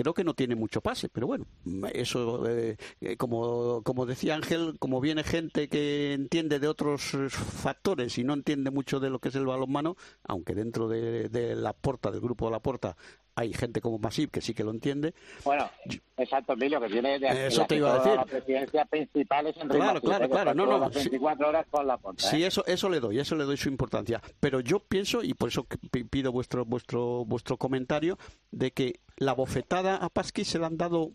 creo que no tiene mucho pase, pero bueno, eso, eh, eh, como, como decía Ángel, como viene gente que entiende de otros factores y no entiende mucho de lo que es el balonmano, aunque dentro de, la porta, del grupo de la porta, hay gente como Masip que sí que lo entiende. Bueno, exacto, Emilio, que viene de eso te iba a decir. la presidencia principal es en Claro, claro, claro, no, no. 24 horas con la porta. Sí, ¿eh? eso, eso le doy, eso le doy su importancia. Pero yo pienso, y por eso pido vuestro, vuestro, vuestro comentario, de que la bofetada a Pasqui se la han dado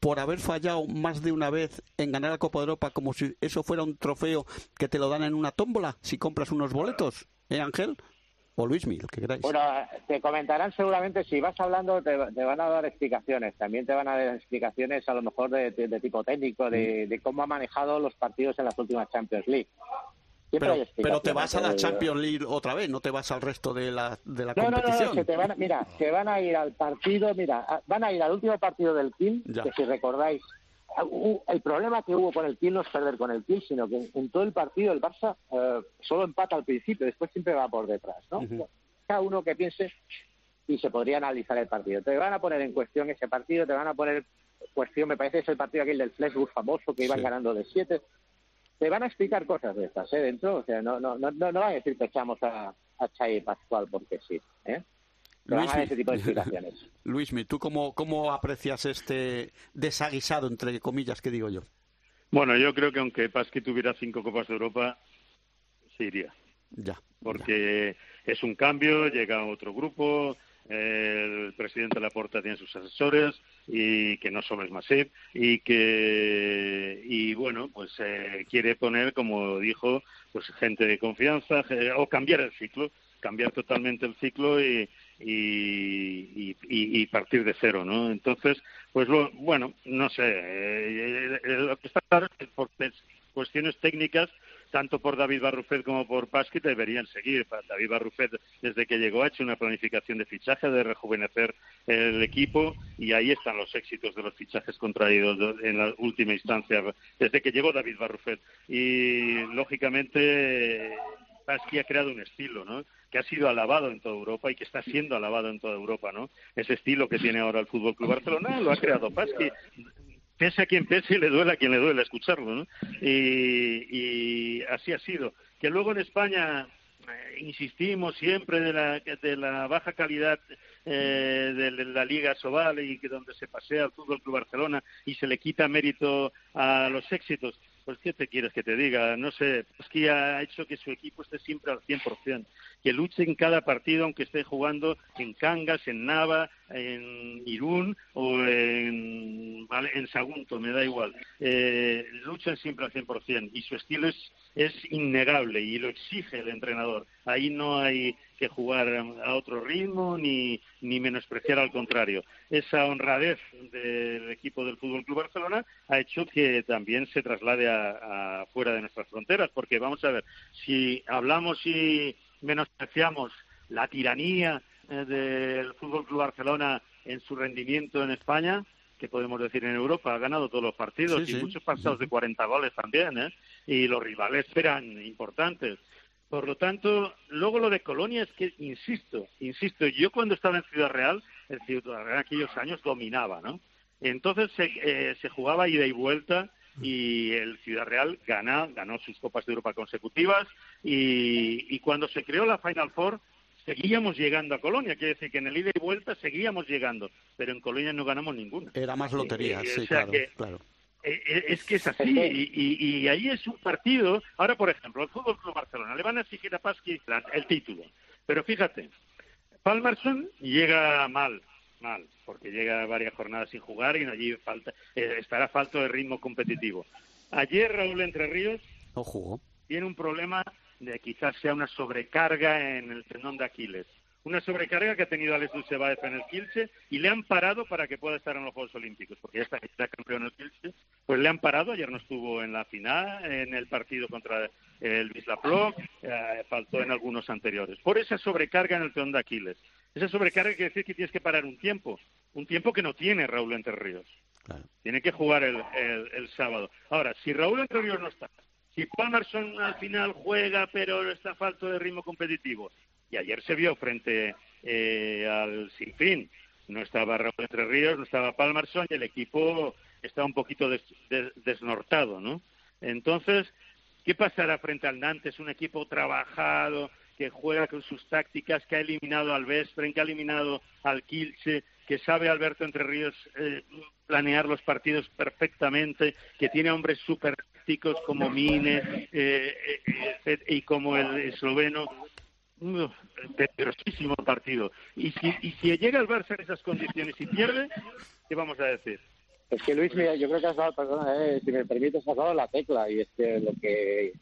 por haber fallado más de una vez en ganar la Copa de Europa como si eso fuera un trofeo que te lo dan en una tómbola si compras unos boletos, ¿eh, Ángel? O Luis Mil, que queráis. Bueno, te comentarán seguramente, si vas hablando, te, van a dar explicaciones. También te van a dar explicaciones, a lo mejor, de, tipo técnico, Mm. de, cómo ha manejado los partidos en las últimas Champions League. Pero, pero, te vas a la Champions League otra vez, no te vas al resto de la, de la no, competición. No, no, te van, mira, que van a ir al partido, mira, van a ir al último partido del Kiel, que si recordáis, el problema que hubo con el Kiel no es perder con el Kiel, sino que en todo el partido el Barça eh, solo empata al principio, después siempre va por detrás, ¿no? Uh -huh. Cada uno que piense y se podría analizar el partido. Te van a poner en cuestión ese partido, te van a poner en cuestión, me parece, es el partido aquel del Flesburg famoso que iban sí. ganando de siete. Te van a explicar cosas de estas, ¿eh? Dentro, o sea, no, no, no, no, no van a decir que echamos a, a Chay Pascual porque sí, ¿eh? Luis, ese tipo de explicaciones. [LAUGHS] Luismi, ¿tú cómo, cómo aprecias este desaguisado, entre comillas, que digo yo? Bueno, yo creo que aunque Pasqui tuviera cinco Copas de Europa, se iría. Ya. Porque ya. es un cambio, llega otro grupo, el presidente de la Porta tiene sus asesores y que no solo es Masip y que y bueno pues eh, quiere poner como dijo pues gente de confianza o cambiar el ciclo cambiar totalmente el ciclo y, y, y, y, partir de cero, ¿no? Entonces, pues lo, bueno, no sé, eh, eh, lo que está claro es que por cuestiones técnicas, tanto por David Barrufet como por Pasqui deberían seguir. David Barrufet, desde que llegó, ha hecho una planificación de fichaje, de rejuvenecer el equipo, y ahí están los éxitos de los fichajes contraídos en la última instancia, desde que llegó David Barrufet. Y, lógicamente, Pasqui ha creado un estilo, ¿no? que ha sido alabado en toda Europa y que está siendo alabado en toda Europa, ¿no? Ese estilo que tiene ahora el Fútbol Club Barcelona lo ha creado Pasqui. Pese a quien pese y le duele a quien le duele escucharlo, ¿no? Y, así ha sido. Que luego en España eh, insistimos siempre de la, de la baja calidad eh, de la Liga Sobal y que donde se pasea el Fútbol Club Barcelona y se le quita mérito a los éxitos. Pues, ¿qué te quieres que te diga? No sé, es ha hecho que su equipo esté siempre al 100%, que luche en cada partido, aunque esté jugando en Cangas, en Nava, en Irún o en, ¿vale? en Sagunto, me da igual. Eh, luchan siempre al 100% y su estilo es, es innegable y lo exige el entrenador. Ahí no hay que jugar a otro ritmo ni, ni menospreciar al contrario. Esa honradez del equipo del Fútbol Club Barcelona ha hecho que también se traslade a, a fuera de nuestras fronteras, porque vamos a ver, si hablamos y menospreciamos la tiranía del Fútbol Club Barcelona en su rendimiento en España, que podemos decir en Europa, ha ganado todos los partidos Sí, y sí. muchos pasados de 40 goles también, ¿eh? y los rivales eran importantes. Por lo tanto, luego lo de Colonia es que, insisto, insisto, yo cuando estaba en Ciudad Real, en Ciudad Real en aquellos años dominaba, ¿no? Entonces se, eh, se jugaba ida y vuelta y el Ciudad Real gana, ganó sus Copas de Europa consecutivas y, y cuando se creó la Final Four seguíamos llegando a Colonia, quiere decir que en el ida y vuelta seguíamos llegando, pero en Colonia no ganamos ninguno. Era más lotería, Eh, sí, o sea claro, que- claro. Eh, eh, es que es así y, y- y ahí es un partido. Ahora, por ejemplo, el Fútbol Club Barcelona le van a exigir a Pasqui el título, pero fíjate, Palmerson llega mal, mal, porque llega varias jornadas sin jugar y allí falta, eh, estará falto de ritmo competitivo. Ayer Raúl Entre Ríos No jugó. tiene un problema de quizás sea una sobrecarga en el tendón de Aquiles. Una sobrecarga que ha tenido Alex Dulcebaez en el Kielce y le han parado para que pueda estar en los Juegos Olímpicos, porque ya está, está campeón en el Kielce. Pues le han parado, ayer no estuvo en la final, en el partido contra el Bislaplo, eh, faltó en algunos anteriores. Por esa sobrecarga en el tendón de Aquiles. Esa sobrecarga quiere decir que tienes que parar un tiempo, un tiempo que no tiene Raúl Entre Ríos. Tiene que jugar el, el, el sábado. Ahora, si Raúl Entre Ríos no está, si Palmerson al final juega pero está falto de ritmo competitivo, y ayer se vio frente eh, al Sinfín, no estaba Raúl Entre Ríos, no estaba Palmerson y el equipo está un poquito desnortado, ¿no? Entonces, ¿qué pasará frente al Nantes? Un equipo trabajado, que juega con sus tácticas, que ha eliminado al Vespren, que ha eliminado al Kilche, que sabe Alberto Entre Ríos eh, planear los partidos perfectamente, que tiene hombres súper tácticos como Mine eh, eh, y como el esloveno. Peligrosísimo partido. Y si, y si llega el Barça en esas condiciones y pierde, ¿qué vamos a decir? Es que Luis, mira, yo creo que has dado, perdona, si me permites, has dado la tecla y es que lo que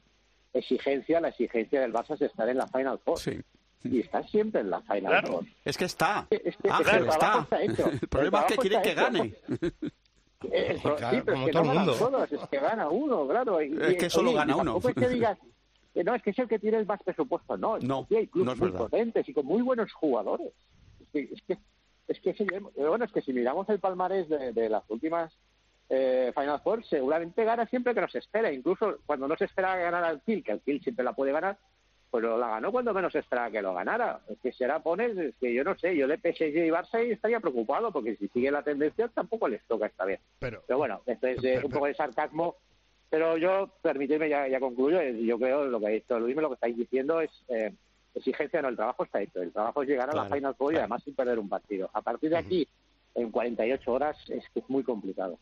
exigencia, la exigencia del Barça es estar en la Final Four. Sí. Y está siempre en la Final Four. Es que está. Es que, Ángel, está. [LAUGHS] El problema es que quiere que gane. [LAUGHS] El, sí, pero es que todo no el mundo. Todos, es que gana uno, claro. Y, es que solo gana uno. Es que digas, no, es que es el que tiene el más presupuesto. No, es no, que hay clubes no muy verdad. potentes y con muy buenos jugadores. Es que, es que, es que, bueno, es que si miramos el palmarés de, de las últimas eh, Final Four seguramente gana siempre que nos espera. Incluso cuando no se espera ganar al Kill, que el Kill siempre la puede ganar, pues lo la ganó cuando menos esperaba que lo ganara. Es que será poner, es que yo no sé, yo de PSG y Barça estaría preocupado porque si sigue la tendencia tampoco les toca esta vez. Pero, bueno, esto es un poco de sarcasmo. Pero yo, permitidme, ya, ya concluyo, eh, yo creo lo que ha dicho Luis, lo que estáis diciendo es eh, exigencia, no, el trabajo está hecho. El trabajo es llegar a Claro, la Final Four y además sin perder un partido. A partir de aquí, en 48 horas, es que es muy complicado.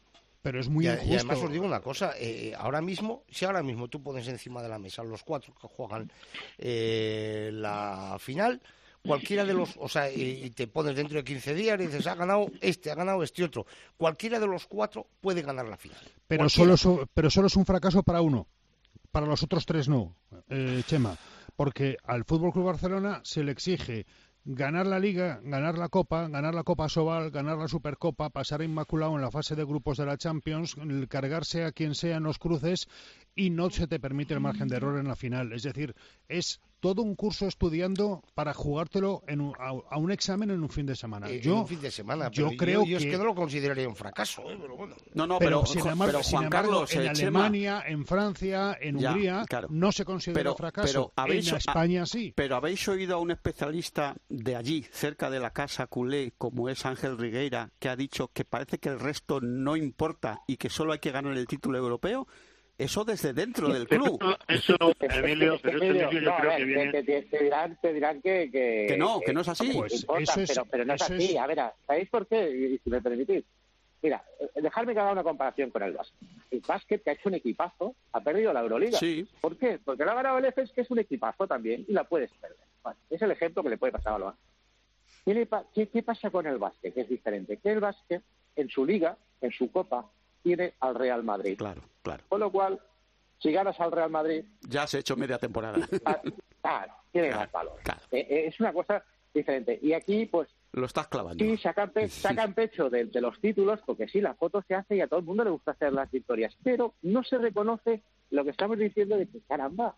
Pero es muy y, injusto. y además os digo una cosa, eh, ahora mismo, si ahora mismo tú pones encima de la mesa los cuatro que juegan eh, la final, cualquiera de los, o sea, y, te pones dentro de 15 días y dices, ha ganado este, ha ganado este otro, cualquiera de los cuatro puede ganar la final. Pero Cualquiera. solo, es- pero solo es un fracaso para uno. Para los otros tres no, eh, Chema. Porque al Fútbol Club Barcelona se le exige ganar la Liga, ganar la Copa, ganar la Copa Sobal, ganar la Supercopa, pasar inmaculado en la fase de grupos de la Champions, cargarse a quien sea en los cruces y no se te permite el margen de error en la final. Es decir, es todo un curso estudiando para jugártelo en un- a, a un examen en un fin de semana. Eh, en yo, un fin de semana. yo pero creo yo es que- que no lo consideraría un fracaso, ¿eh? pero bueno. No, no, pero, pero, sin jo- embargo, pero sin Juan embargo, Carlos, en eh, Chema, Alemania, en Francia, en Ya, Hungría, claro. no se considera pero, fracaso. pero habéis, en España sí. Pero habéis oído a un especialista de allí, cerca de la casa culé, como es Ángel Rigueira, que ha dicho que parece que el resto no importa y que solo hay que ganar el título europeo. Eso desde dentro del club. Eso, Emilio, [LAUGHS] pero esto, Emilio, yo no, a creo ver, que viene... te, te- te dirán, te dirán que, que, Que no, que no es así. Pues importa, eso es- pero, pero no es eso así. es- A ver, ¿sabéis por qué? Y si me permitís. Mira, eh, dejadme que haga una comparación con el básquet. El básquet, que ha hecho un equipazo, ha perdido la Euroliga. Sí. ¿Por qué? Porque lo ha ganado el EFES, que es un equipazo también, y la puedes perder. Es el ejemplo que le puede pasar al básquet. ¿Qué, le pa- qué- qué pasa con el básquet? Que es diferente. Que el básquet, en su liga, en su copa, tiene al Real Madrid. Claro, claro. Con lo cual, si ganas al Real Madrid, Ya se ha hecho media temporada. [LAUGHS] ah, claro, tiene más valor. Eh, eh, es una cosa diferente. Y aquí, pues, Lo estás clavando. sí, sacan, pe- sacan pecho de, de los títulos, porque sí, la foto se hace y a todo el mundo le gusta hacer las victorias, pero no se reconoce lo que estamos diciendo de que, caramba,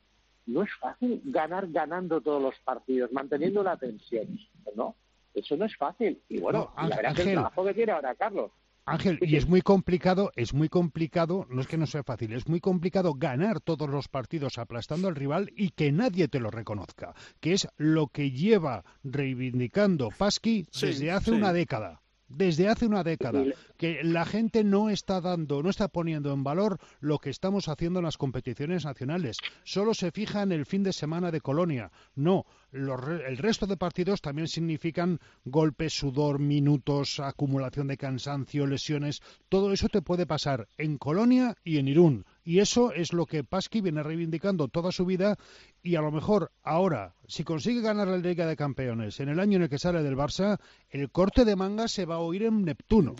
no es fácil ganar ganando todos los partidos, manteniendo la tensión, ¿no? Eso no es fácil. Y bueno, No, la verdad es que el trabajo que tiene ahora Carlos, Ángel, y es muy complicado, es muy complicado, no es que no sea fácil, es muy complicado ganar todos los partidos aplastando al rival y que nadie te lo reconozca, que es lo que lleva reivindicando Pasqui Sí, desde hace sí. una década. Desde hace una década, que la gente no está dando, no está poniendo en valor lo que estamos haciendo en las competiciones nacionales. Solo se fija en el fin de semana de Colonia. No, el resto de partidos también significan golpes, sudor, minutos, acumulación de cansancio, lesiones. Todo eso te puede pasar en Colonia y en Irún. Y eso es lo que Pasqui viene reivindicando toda su vida. Y a lo mejor ahora, si consigue ganar la Liga de Campeones en el año en el que sale del Barça, el corte de manga se va a oír en Neptuno.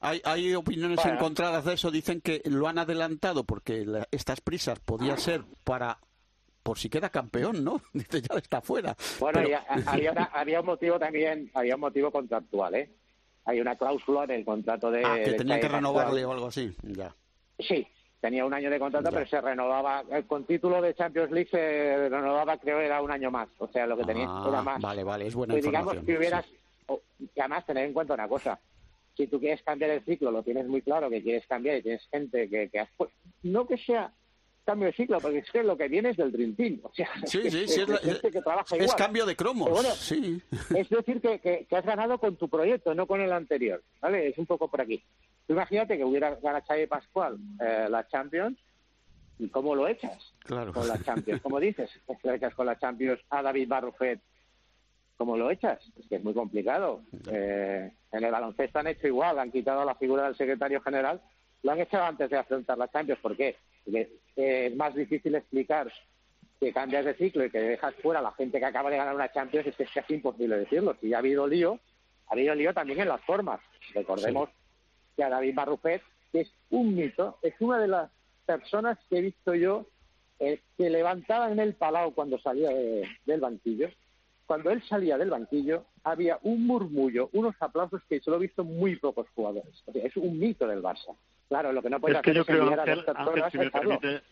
Hay, hay opiniones Bueno. encontradas de eso. Dicen que lo han adelantado porque la- estas prisas podían ser para por si queda campeón, ¿no? [LAUGHS] Dice, ya está fuera. Bueno, Pero- y a- a- [LAUGHS] había, una- había un motivo también, había un motivo contractual, ¿eh? Hay una cláusula en el contrato de... Ah, que tenían que renovarle o algo así. Ya. Sí, tenía un año de contrato, Ya. pero se renovaba, eh, con título de Champions League se renovaba, creo, era un año más. O sea, lo que tenía Ah, era más. Vale, vale, es buena Y digamos información. que hubieras... sí. o- y además, tener en cuenta una cosa. Si tú quieres cambiar el ciclo, lo tienes muy claro que quieres cambiar y tienes gente que, que No que sea cambio de ciclo, porque es que lo que viene es del Dream Team. O sea, sí, sí, [LAUGHS] sí, es, cambio de cromos. sí. Es decir, que, que, has ganado con tu proyecto, no con el anterior. ¿vale? Es un poco por aquí. imagínate que hubiera ganado Xavi Pascual eh, la Champions, ¿y cómo lo echas claro. con la Champions? ¿Cómo dices? [LAUGHS] ¿Lo echas con la Champions a David Barrufet? ¿Cómo lo echas? Es que es muy complicado. Eh, en el baloncesto han hecho igual, han quitado la figura del secretario general, lo han hecho antes de afrontar la Champions. ¿Por qué? Porque es más difícil explicar que cambias de ciclo y que dejas fuera a la gente que acaba de ganar una Champions, es que es casi imposible decirlo. Si ha habido lío, ha habido lío también en las formas. Recordemos que a David Barrufet, que es un mito, es una de las personas que he visto yo eh, que levantaban en el palau cuando salía del banquillo. Cuando él salía del banquillo, había un murmullo, unos aplausos que solo he visto muy pocos jugadores. es un mito del Barça. Claro, lo que no puede es que yo creo, Ángel, Ángel, si me permite,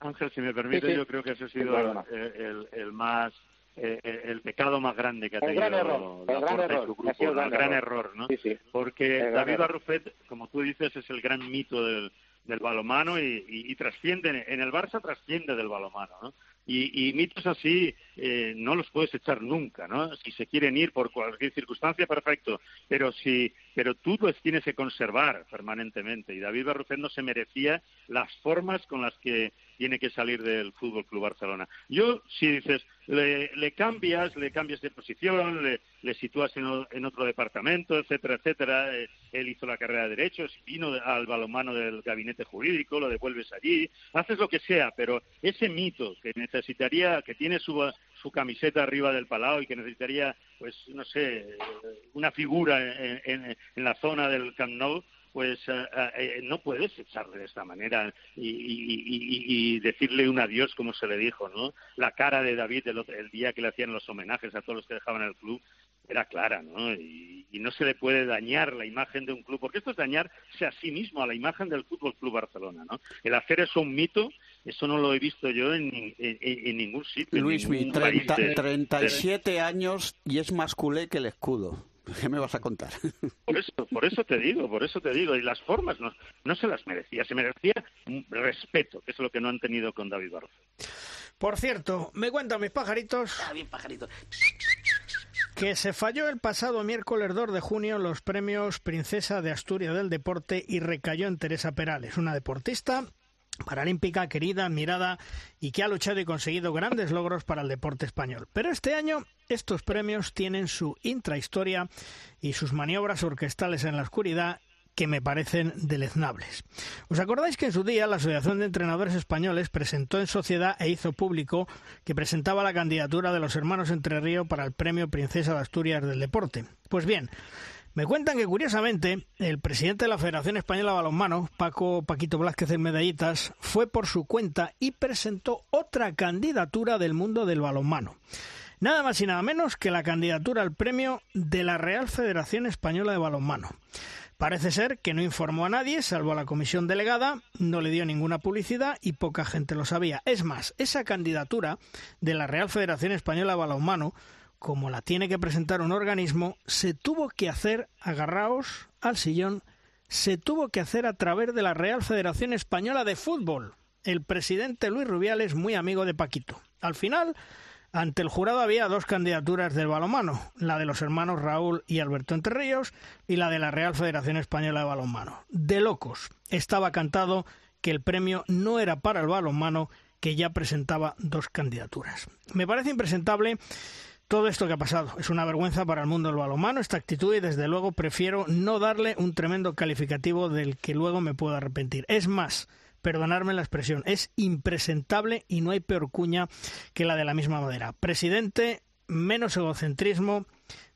Ángel, si me permite, yo creo que ese ha sido el, el, más eh, el pecado más grande que ha tenido gran error, la el gran error, su grupo, el gran, error, ¿no? Porque David Barrufet, como tú dices, es el gran mito del, del balomano y, y, trasciende, en el Barça trasciende del balomano, ¿no? Y, y mitos así eh, no los puedes echar nunca, ¿no? Si se quieren ir por cualquier circunstancia, perfecto, pero si, pero tú los tienes que conservar permanentemente. Y David Barrufet no se merecía las formas con las que tiene que salir del Fútbol Club Barcelona. Yo, si dices, le, cambias, le cambias de posición, le, le sitúas en, otro departamento, etcétera, etcétera. Eh, él hizo la carrera de Derechos, vino al balonmano del gabinete jurídico, lo devuelves allí, haces lo que sea, pero ese mito que necesitaría, que tiene su, su camiseta arriba del palau y que necesitaría, pues, no sé, una figura en, en la zona del Camp Nou, pues eh, eh, no puedes echarle de esta manera y, decirle un adiós como se le dijo, ¿no? La cara de David el, día que le hacían los homenajes a todos los que dejaban el club era clara, ¿no? Y, no se le puede dañar la imagen de un club, porque esto es dañarse a sí mismo, a la imagen del Fútbol Club Barcelona, ¿no? El hacer eso un mito, eso no lo he visto yo en, ningún sitio. Luis, en 37 años y es más culé que el escudo. [LAUGHS] ¿Qué me vas a contar? [LAUGHS] Por eso, por eso te digo, por eso te digo. Y las formas no, no se las merecía, se merecía respeto, que es lo que no han tenido con David Barroso. Por cierto, me cuentan mis pajaritos. Ah, pajaritos. Que se falló el pasado miércoles 2 de junio los premios Princesa de Asturias del Deporte y recayó en Teresa Perales, una deportista paralímpica querida, admirada y que ha luchado y conseguido grandes logros para el deporte español. Pero este año estos premios tienen su intrahistoria y sus maniobras orquestales en la oscuridad que me parecen deleznables. ¿Os acordáis que en su día la Asociación de Entrenadores Españoles presentó en sociedad e hizo público que presentaba la candidatura de los hermanos Entre Río para el Premio Princesa de Asturias del Deporte? Pues bien, me cuentan que curiosamente el presidente de la Federación Española de Balonmano, Paco Paquito Blázquez en Medallitas, fue por su cuenta y presentó otra candidatura del mundo del balonmano. Nada más y nada menos que la candidatura al premio de la Real Federación Española de Balonmano. Parece ser que no informó a nadie, salvo a la comisión delegada, no le dio ninguna publicidad y poca gente lo sabía. Es más, esa candidatura de la Real Federación Española de Balonmano como la tiene que presentar un organismo, se tuvo que hacer, agarraos al sillón, se tuvo que hacer a través de la Real Federación Española de Fútbol. El presidente Luis Rubiales, muy amigo de Paquito. Al final, ante el jurado había dos candidaturas del balonmano, la de los hermanos Raúl y Alberto Entrerríos y la de la Real Federación Española de Balonmano. De locos. Estaba cantado que el premio no era para el balonmano, que ya presentaba dos candidaturas. Me parece impresentable todo esto que ha pasado. Es una vergüenza para el mundo del balonmano esta actitud y desde luego prefiero no darle un tremendo calificativo del que luego me puedo arrepentir. Es más, perdonarme la expresión, es impresentable y no hay peor cuña que la de la misma madera. Presidente, menos egocentrismo,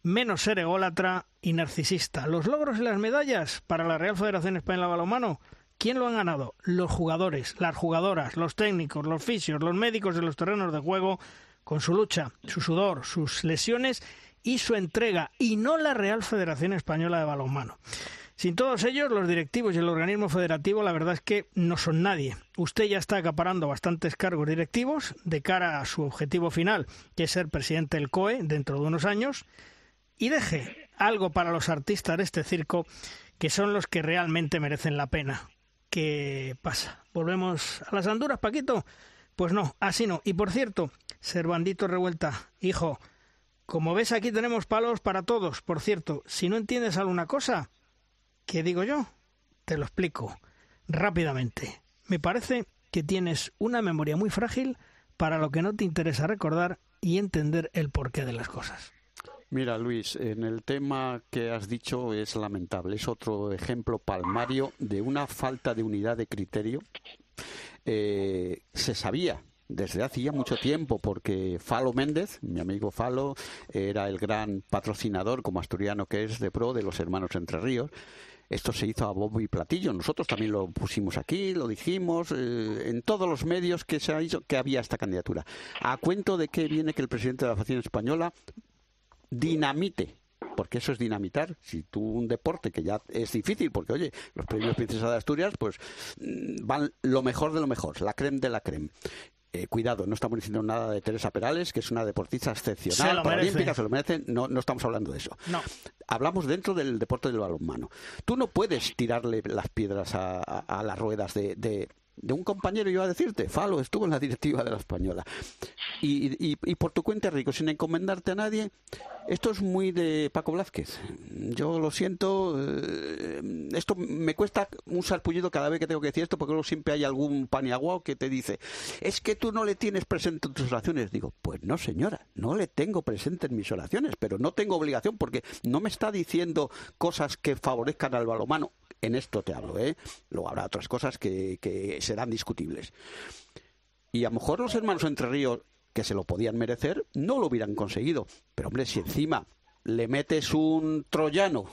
menos ser ególatra y narcisista. Los logros y las medallas para la Real Federación Española de Balonmano ¿Quién lo han ganado? Los jugadores, las jugadoras, los técnicos, los fisios, los médicos de los terrenos de juego, con su lucha, su sudor, sus lesiones y su entrega, y no la Real Federación Española de Balonmano. Sin todos ellos, los directivos y el organismo federativo, la verdad es que no son nadie. Usted ya está acaparando bastantes cargos directivos de cara a su objetivo final, que es ser presidente del COE dentro de unos años, y deje algo para los artistas de este circo, que son los que realmente merecen la pena ¿qué pasa? ¿Volvemos a las anduras, Paquito? Pues no, así no. Y por cierto, Servandito Revuelta, hijo, como ves aquí tenemos palos para todos. Por cierto, si no entiendes alguna cosa, ¿qué digo yo? Te lo explico rápidamente. Me parece que tienes una memoria muy frágil para lo que no te interesa recordar y entender el porqué de las cosas. Mira, Luis, en el tema que has dicho es lamentable. Es otro ejemplo palmario de una falta de unidad de criterio. Eh, se sabía desde hace ya mucho tiempo, porque Falo Méndez, mi amigo Falo, era el gran patrocinador, como asturiano que es, de pro de los hermanos Entre Ríos. Esto se hizo a bombo y platillo. Nosotros también lo pusimos aquí, lo dijimos, eh, en todos los medios que se ha dicho que había esta candidatura. A cuento de que viene que el presidente de la Facción Española dinamite porque eso es dinamitar. Si tú un deporte que ya es difícil, porque oye, los premios Princesa de Asturias, pues mm, van lo mejor de lo mejor, la creme de la creme. Eh, cuidado, no estamos diciendo nada de Teresa Perales, que es una deportista excepcional, paralímpica, se lo merece, no, no estamos hablando de eso. No. Hablamos dentro del deporte del balonmano. Tú no puedes tirarle las piedras a, a, las ruedas de, de de un compañero iba a decirte, Falo estuvo en la directiva de la española. Y, por tu cuenta, Rico, sin encomendarte a nadie, esto es muy de Paco Blázquez. Yo lo siento, eh, esto me cuesta un sarpullido cada vez que tengo que decir esto, porque luego siempre hay algún paniaguao que te dice, es que tú no le tienes presente en tus oraciones. Digo, pues no, señora, no le tengo presente en mis oraciones, pero no tengo obligación porque no me está diciendo cosas que favorezcan al balomano en esto te hablo, ¿eh? Luego habrá otras cosas que, que serán discutibles. Y a lo mejor los hermanos Entre Ríos, que se lo podían merecer, no lo hubieran conseguido. Pero hombre, si encima le metes un troyano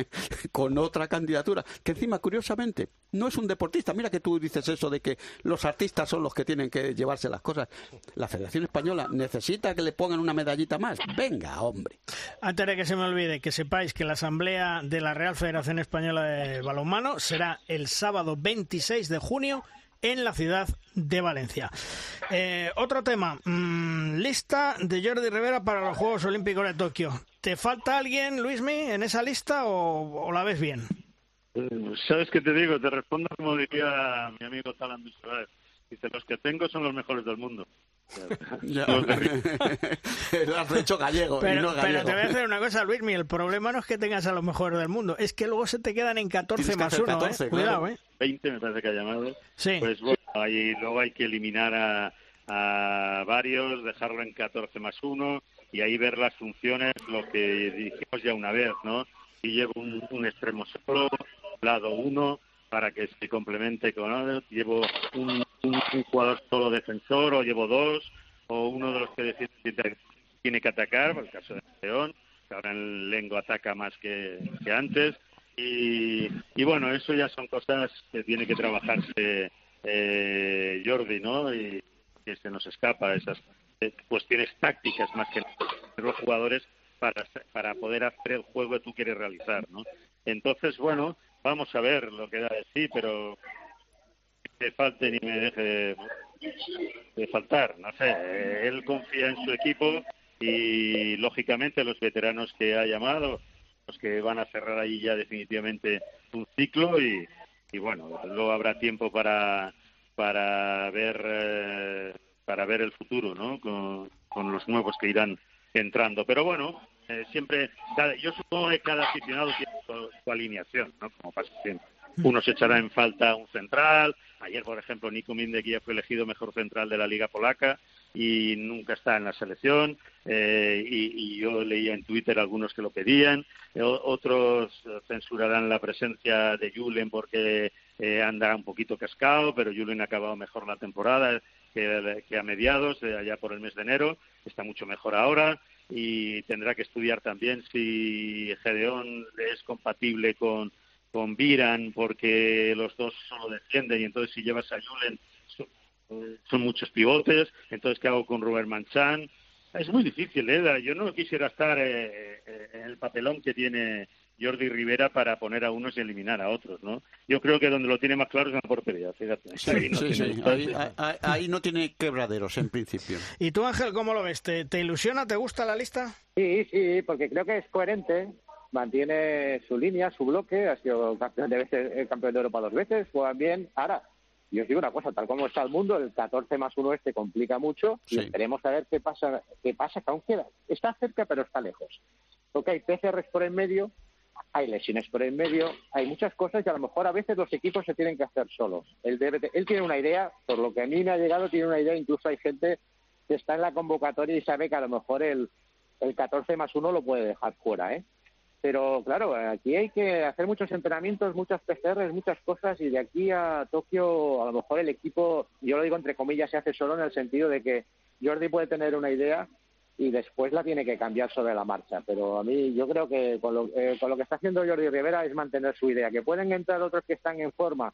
[LAUGHS] con otra candidatura, que encima, curiosamente, no es un deportista. Mira que tú dices eso de que los artistas son los que tienen que llevarse las cosas. La Federación Española necesita que le pongan una medallita más. Venga, hombre. Antes de que se me olvide, que sepáis que la Asamblea de la Real Federación Española de Balonmano será el sábado 26 de junio en la ciudad de Valencia. Eh, otro tema, mm, lista de Jordi Rivera para los Juegos Olímpicos de Tokio. ¿Te falta alguien, Luismi, en esa lista o, la ves bien? ¿Sabes qué te digo? Te respondo como diría mi amigo Talan Dice, los que tengo son los mejores del mundo. [LAUGHS] [LAUGHS] Lo has hecho gallego. Pero, y no pero gallego. te voy a decir una cosa, Luismi, el problema no es que tengas a los mejores del mundo, es que luego se te quedan en 14 Tienes que más hacer 1, 14, ¿eh? claro. Cuidado, ¿eh? 20 me parece que ha llamado. Sí. Pues bueno, ahí, luego hay que eliminar a, a varios, dejarlo en 14 más 1 y ahí ver las funciones, lo que dijimos ya una vez, ¿no? Si llevo un, un extremo solo, lado 1, para que se complemente con llevo un, jugador solo defensor o llevo dos, o uno de los que defiende tiene que atacar, por el caso de León, que ahora el Lengo ataca más que, que antes. Y, y bueno, eso ya son cosas que tiene que trabajarse eh, Jordi, ¿no? Y que se nos escapa esas eh, cuestiones tácticas más que los jugadores para, para poder hacer el juego que tú quieres realizar, ¿no? Entonces, bueno, vamos a ver lo que da de sí, pero que falte ni me deje de, faltar, no sé, él confía en su equipo y lógicamente los veteranos que ha llamado, los que van a cerrar ahí ya definitivamente un ciclo y, y bueno, luego habrá tiempo para para ver eh, para ver el futuro, ¿no? Con, con los nuevos que irán entrando, pero bueno, eh, siempre cada, yo supongo que cada aficionado tiene su, su alineación, ¿no? Como pasa siempre. Uno se echará en falta un central. Ayer, por ejemplo, Nico Mindek fue elegido mejor central de la Liga Polaca y nunca está en la selección. Eh, y, y, yo leía en Twitter algunos que lo pedían. Eh, otros censurarán la presencia de Julen porque eh, anda un poquito cascado, pero Julen ha acabado mejor la temporada que, que a mediados, allá por el mes de enero. Está mucho mejor ahora y tendrá que estudiar también si Gedeón es compatible con con Viran porque los dos solo defienden y entonces si llevas a Julen son, muchos pivotes, entonces ¿qué hago con Robert Manchan? Es muy difícil, ¿eh? Yo no quisiera estar eh, eh, en el papelón que tiene Jordi Rivera para poner a unos y eliminar a otros, ¿no? Yo creo que donde lo tiene más claro es en la portería, fíjate. Sí, ahí, no sí, tiene sí. Ahí, ahí- ahí no tiene quebraderos en principio. ¿Y tú, Ángel, cómo lo ves? ¿Te, te ilusiona? ¿Te gusta la lista? Sí, sí, porque creo que es coherente mantiene su línea, su bloque, ha sido campeón de, veces, eh, campeón de Europa dos veces, juegan bien. Ahora, yo os digo una cosa, tal como está el mundo, el 14 más 1 este complica mucho y esperemos a ver qué pasa, qué pasa, que aún queda. Está cerca, pero está lejos. Porque hay PCRs por en medio, hay lesiones por en medio, hay muchas cosas y a lo mejor a veces los equipos se tienen que hacer solos. Él, él tiene una idea, por lo que a mí me ha llegado, tiene una idea, incluso hay gente que está en la convocatoria y sabe que a lo mejor el, el 14 más 1 lo puede dejar fuera, ¿eh? Pero claro, aquí hay que hacer muchos entrenamientos, muchas PCRs, muchas cosas y de aquí a Tokio a lo mejor el equipo, yo lo digo entre comillas, se hace solo en el sentido de que Jordi puede tener una idea y después la tiene que cambiar sobre la marcha. Pero a mí yo creo que con lo, eh, con lo que está haciendo Jordi Rivera es mantener su idea. Que pueden entrar otros que están en forma,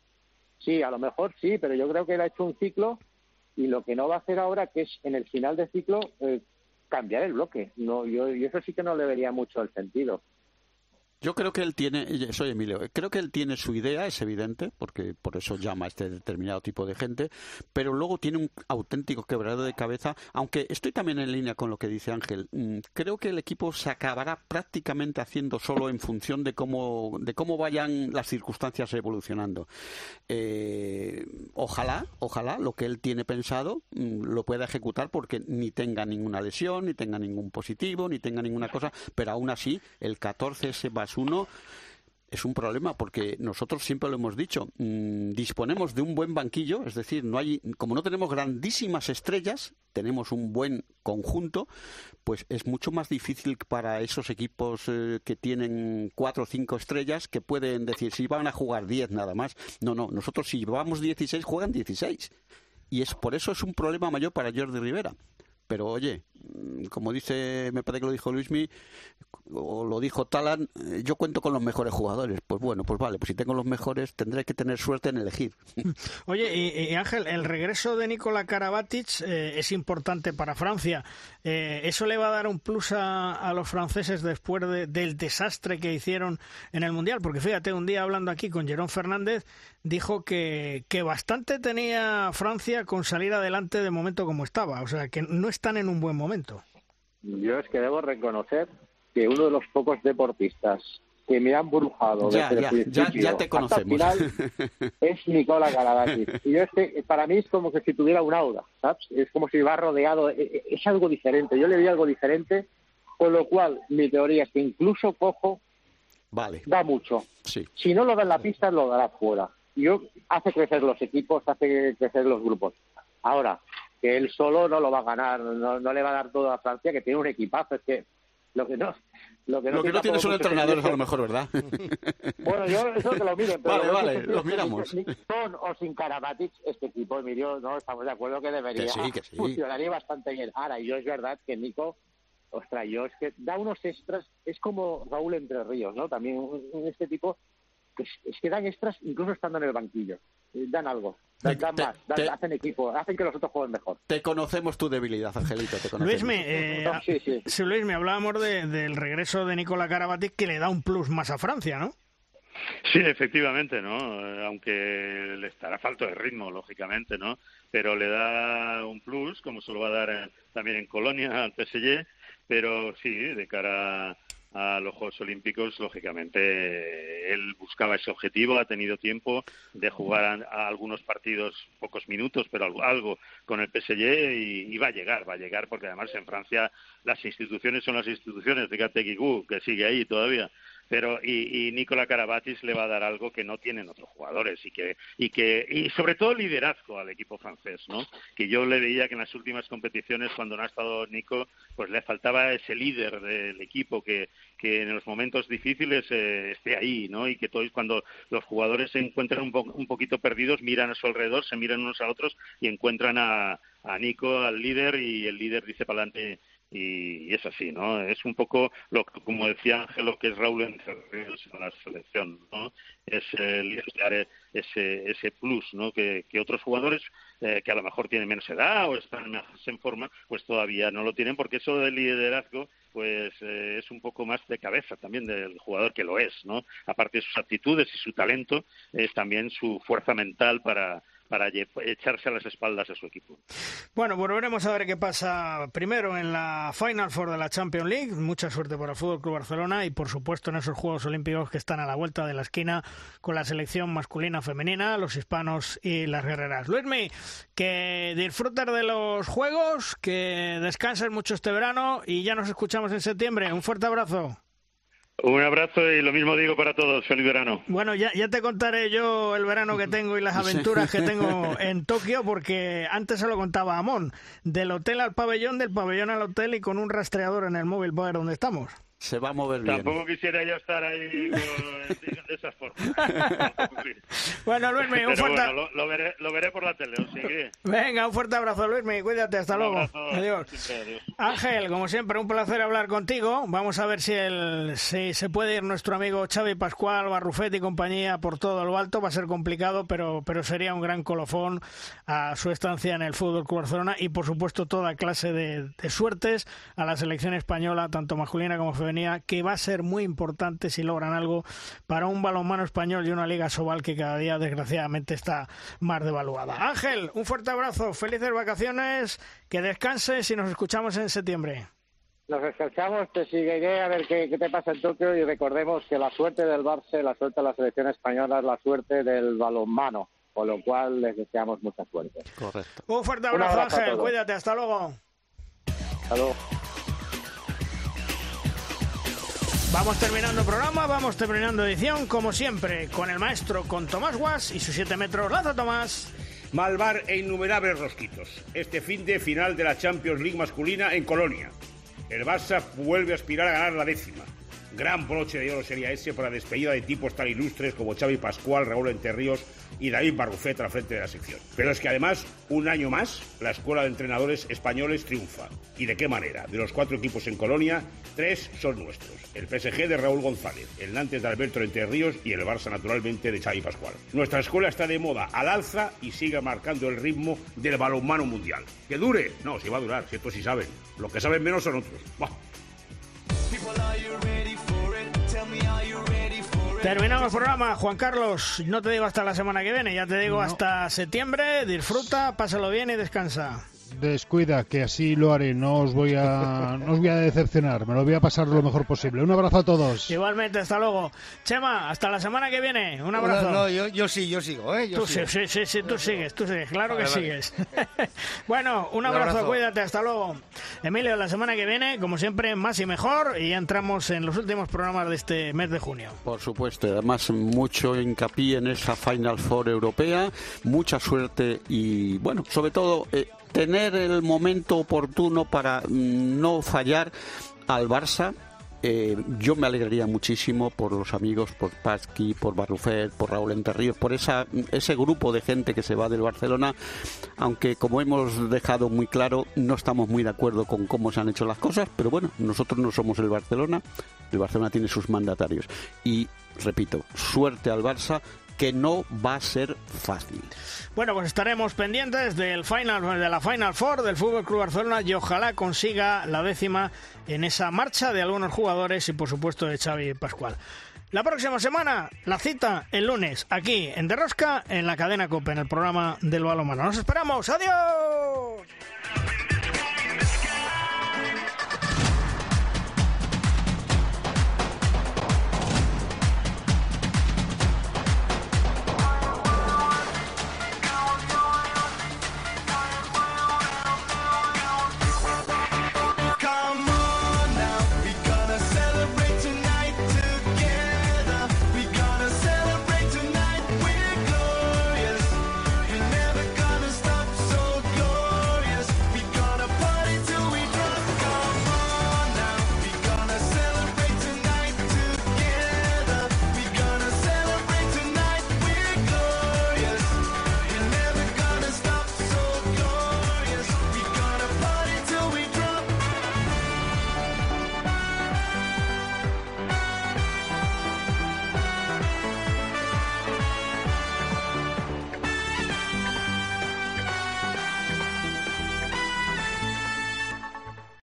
sí, a lo mejor sí, pero yo creo que él ha hecho un ciclo y lo que no va a hacer ahora, que es en el final del ciclo, eh, cambiar el bloque. No, yo, yo eso sí que no le vería mucho el sentido. Yo creo que él tiene, soy Emilio, creo que él tiene su idea, es evidente, porque por eso llama a este determinado tipo de gente, pero luego tiene un auténtico quebrado de cabeza, aunque estoy también en línea con lo que dice Ángel. Mm, creo que el equipo se acabará prácticamente haciendo solo en función de cómo, de cómo vayan las circunstancias evolucionando. Eh, ojalá, ojalá lo que él tiene pensado mm, lo pueda ejecutar porque ni tenga ninguna lesión, ni tenga ningún positivo, ni tenga ninguna cosa, pero aún así el 14 se va uno es un problema porque nosotros siempre lo hemos dicho, mm, disponemos de un buen banquillo, es decir, no hay, como no tenemos grandísimas estrellas, tenemos un buen conjunto, pues es mucho más difícil para esos equipos eh, que tienen cuatro o cinco estrellas que pueden decir si van a jugar diez nada más. No, no, nosotros si vamos 16 juegan 16. Y es por eso es un problema mayor para Jordi Rivera. Pero oye, como dice, me parece que lo dijo Luismi, o lo dijo Talan, eh, yo cuento con los mejores jugadores. Pues bueno, pues vale, pues si tengo los mejores tendré que tener suerte en elegir. [LAUGHS] Oye, y, Ángel, el regreso de Nikola Karabatic eh, es importante para Francia. Eh, ¿Eso le va a dar un plus a, los franceses después del desastre que hicieron en el Mundial? Porque fíjate, un día hablando aquí con Jerón Fernández, dijo que, que bastante tenía Francia con salir adelante de momento como estaba. O sea, que no están en un buen momento. Yo es que debo reconocer que uno de los pocos deportistas que me han brujado ya, desde ya, ya, te conocemos. [LAUGHS] es Nicola Galadakis. Y yo este, para mí es como que si tuviera un aura, ¿sabes? Es como si va rodeado, e, e, es algo diferente. Yo le vi algo diferente, con lo cual mi teoría es que incluso Cojo vale. da mucho. Si no lo da en la pista, lo dará fuera. Yo hace crecer los equipos, hace crecer los grupos. Ahora, que él solo no lo va a ganar, no, no le va a dar todo a Francia, que tiene un equipazo, es que lo que no, lo que no, lo que no tiene son entrenadores a lo mejor, ¿verdad? [LAUGHS] Bueno, yo eso que lo miren. Pero vale, vale, lo miramos. Con o sin Karabatic, este equipo, Emilio, no estamos de acuerdo que debería funcionaría bastante bien. Ahora, yo es verdad que Nico, ostras, yo es que da unos extras, es como Raúl Entre Ríos, ¿no? También este tipo, que es que dan extras incluso estando en el banquillo dan algo, dan, más, hacen equipo, hacen que los otros jueguen mejor. Te conocemos tu debilidad, Angelito. Te Luisme, eh, [LAUGHS] sí, sí. Luisme, hablábamos del regreso de Nicola Karabatic que le da un plus más a Francia, ¿no? Sí, efectivamente, ¿no? Aunque le estará falto de ritmo, lógicamente, ¿no? Pero le da un plus, como se lo va a dar también en Colonia al PSG, pero sí, de cara a los Juegos Olímpicos, lógicamente él buscaba ese objetivo, ha tenido tiempo de jugar a, algunos partidos, pocos minutos, pero algo, con el PSG y, va a llegar, va a llegar porque además en Francia las instituciones son las instituciones, fíjate Guigou, que sigue ahí todavía, pero y, y Nicola Carabatis le va a dar algo que no tienen otros jugadores y que y que y sobre todo liderazgo al equipo francés no que yo le veía que en las últimas competiciones cuando no ha estado Nico pues le faltaba ese líder del equipo que que en los momentos difíciles eh, esté ahí, ¿no? Y que todos cuando los jugadores se encuentran un, un, poquito perdidos, miran a su alrededor, se miran unos a otros y encuentran a Nico, al líder, y el líder dice para adelante y, es así, ¿no? Es un poco, lo como decía Ángel, lo que es Raúl en la selección, ¿no? Es el ese, ese plus, ¿no? Que, que otros jugadores eh, que a lo mejor tienen menos edad o están más en forma, pues todavía no lo tienen, porque eso del liderazgo pues eh, es un poco más de cabeza también del jugador que lo es, ¿no? Aparte de sus actitudes y su talento, es también su fuerza mental para, para echarse a las espaldas a su equipo. Bueno, volveremos a ver qué pasa primero en la Final Four de la Champions League. Mucha suerte para el Fútbol Club Barcelona y, por supuesto, en esos Juegos Olímpicos que están a la vuelta de la esquina con la selección masculina, femenina, los hispanos y las guerreras. Luismi, que disfrutes de los Juegos, que descanses mucho este verano y ya nos escuchamos en septiembre. Un fuerte abrazo. Un abrazo y lo mismo digo para todos. Feliz verano. Bueno, ya, ya te contaré yo el verano que tengo y las [LAUGHS] aventuras que tengo en Tokio, porque antes se lo contaba Amón. Del hotel al pabellón, del pabellón al hotel y con un rastreador en el móvil para ver dónde estamos se va a mover bien. Tampoco quisiera yo estar ahí de esas formas. [LAUGHS] bueno, Luismi, un fuerte bueno, lo, veré, lo, veré, por la tele, Venga, un fuerte abrazo, Luismi, cuídate, hasta luego. adiós. Ángel, como siempre, un placer hablar contigo. Vamos a ver si, el, si se puede ir nuestro amigo Xavi Pascual, Barrufet y compañía por todo lo alto. Va a ser complicado, pero, pero sería un gran colofón a su estancia en el Fútbol Club Barcelona y, por supuesto, toda clase de, de suertes a la selección española, tanto masculina como femenina que va a ser muy importante si logran algo para un balonmano español y una liga sobal que cada día desgraciadamente está más devaluada. Ángel, un fuerte abrazo, felices vacaciones, que descanses y nos escuchamos en septiembre. Nos escuchamos, te seguiré a ver qué, te pasa en Tokio y recordemos que la suerte del Barça, la suerte de la selección española es la suerte del balonmano, con lo cual les deseamos mucha suerte. Correcto. Un fuerte abrazo, Ángel, cuídate, hasta luego. Hasta luego. Vamos terminando programa, vamos terminando edición, como siempre, con el maestro, con Tomás Guas y sus 7 metros. Laza Tomás. Malvar e innumerables rosquitos. Este fin de final de la Champions League masculina en Colonia. El Barça vuelve a aspirar a ganar la décima. Gran broche de oro sería ese para despedida de tipos tan ilustres como Xavi Pascual, Raúl Enterríos y David Barrufet al frente de la sección. Pero es que además, un año más, la Escuela de Entrenadores Españoles triunfa. ¿Y de qué manera? De los cuatro equipos en Colonia, tres son nuestros. El PSG de Raúl González, el Nantes de Alberto Enterríos y el Barça naturalmente de Xavi Pascual. Nuestra escuela está de moda al alza y sigue marcando el ritmo del balonmano mundial. ¿Que dure? No, si va a durar, si sí saben. Lo que saben menos son otros. Terminamos el programa, Juan Carlos. No te digo hasta la semana que viene, ya te digo hasta septiembre. Disfruta, pásalo bien y descansa descuida, que así lo haré. No os voy a, no os voy a decepcionar. Me lo voy a pasar lo mejor posible. Un abrazo a todos. Igualmente, hasta luego. Chema, hasta la semana que viene. Un abrazo. No, yo, sí, yo sigo, ¿eh? tú Sí, sí, sí, tú sigues, tú sigues. Claro que sigues. [LAUGHS] bueno, un abrazo, cuídate, hasta luego. Emilio, la semana que viene, como siempre, más y mejor. Y ya entramos en los últimos programas de este mes de junio. Por supuesto, además, mucho hincapié en esa Final Four europea. Mucha suerte y, bueno, sobre todo. Eh, tener el momento oportuno para mm, no fallar al Barça. Eh, yo me alegraría muchísimo por los amigos, por Pasqui, por Barrufet, por Raúl Enterríos, por esa, ese grupo de gente que se va del Barcelona, aunque como hemos dejado muy claro, no estamos muy de acuerdo con cómo se han hecho las cosas, pero bueno, nosotros no somos el Barcelona, el Barcelona tiene sus mandatarios. Y repito, suerte al Barça, que no va a ser fácil. Bueno, pues estaremos pendientes del final, de la Final Four del Fútbol Club Barcelona y ojalá consiga la décima en esa marcha de algunos jugadores y por supuesto de Xavi Pascual. La próxima semana, la cita el lunes, aquí en Derrosca, en la cadena COPE, en el programa del balonmano. ¡Nos esperamos! ¡Adiós!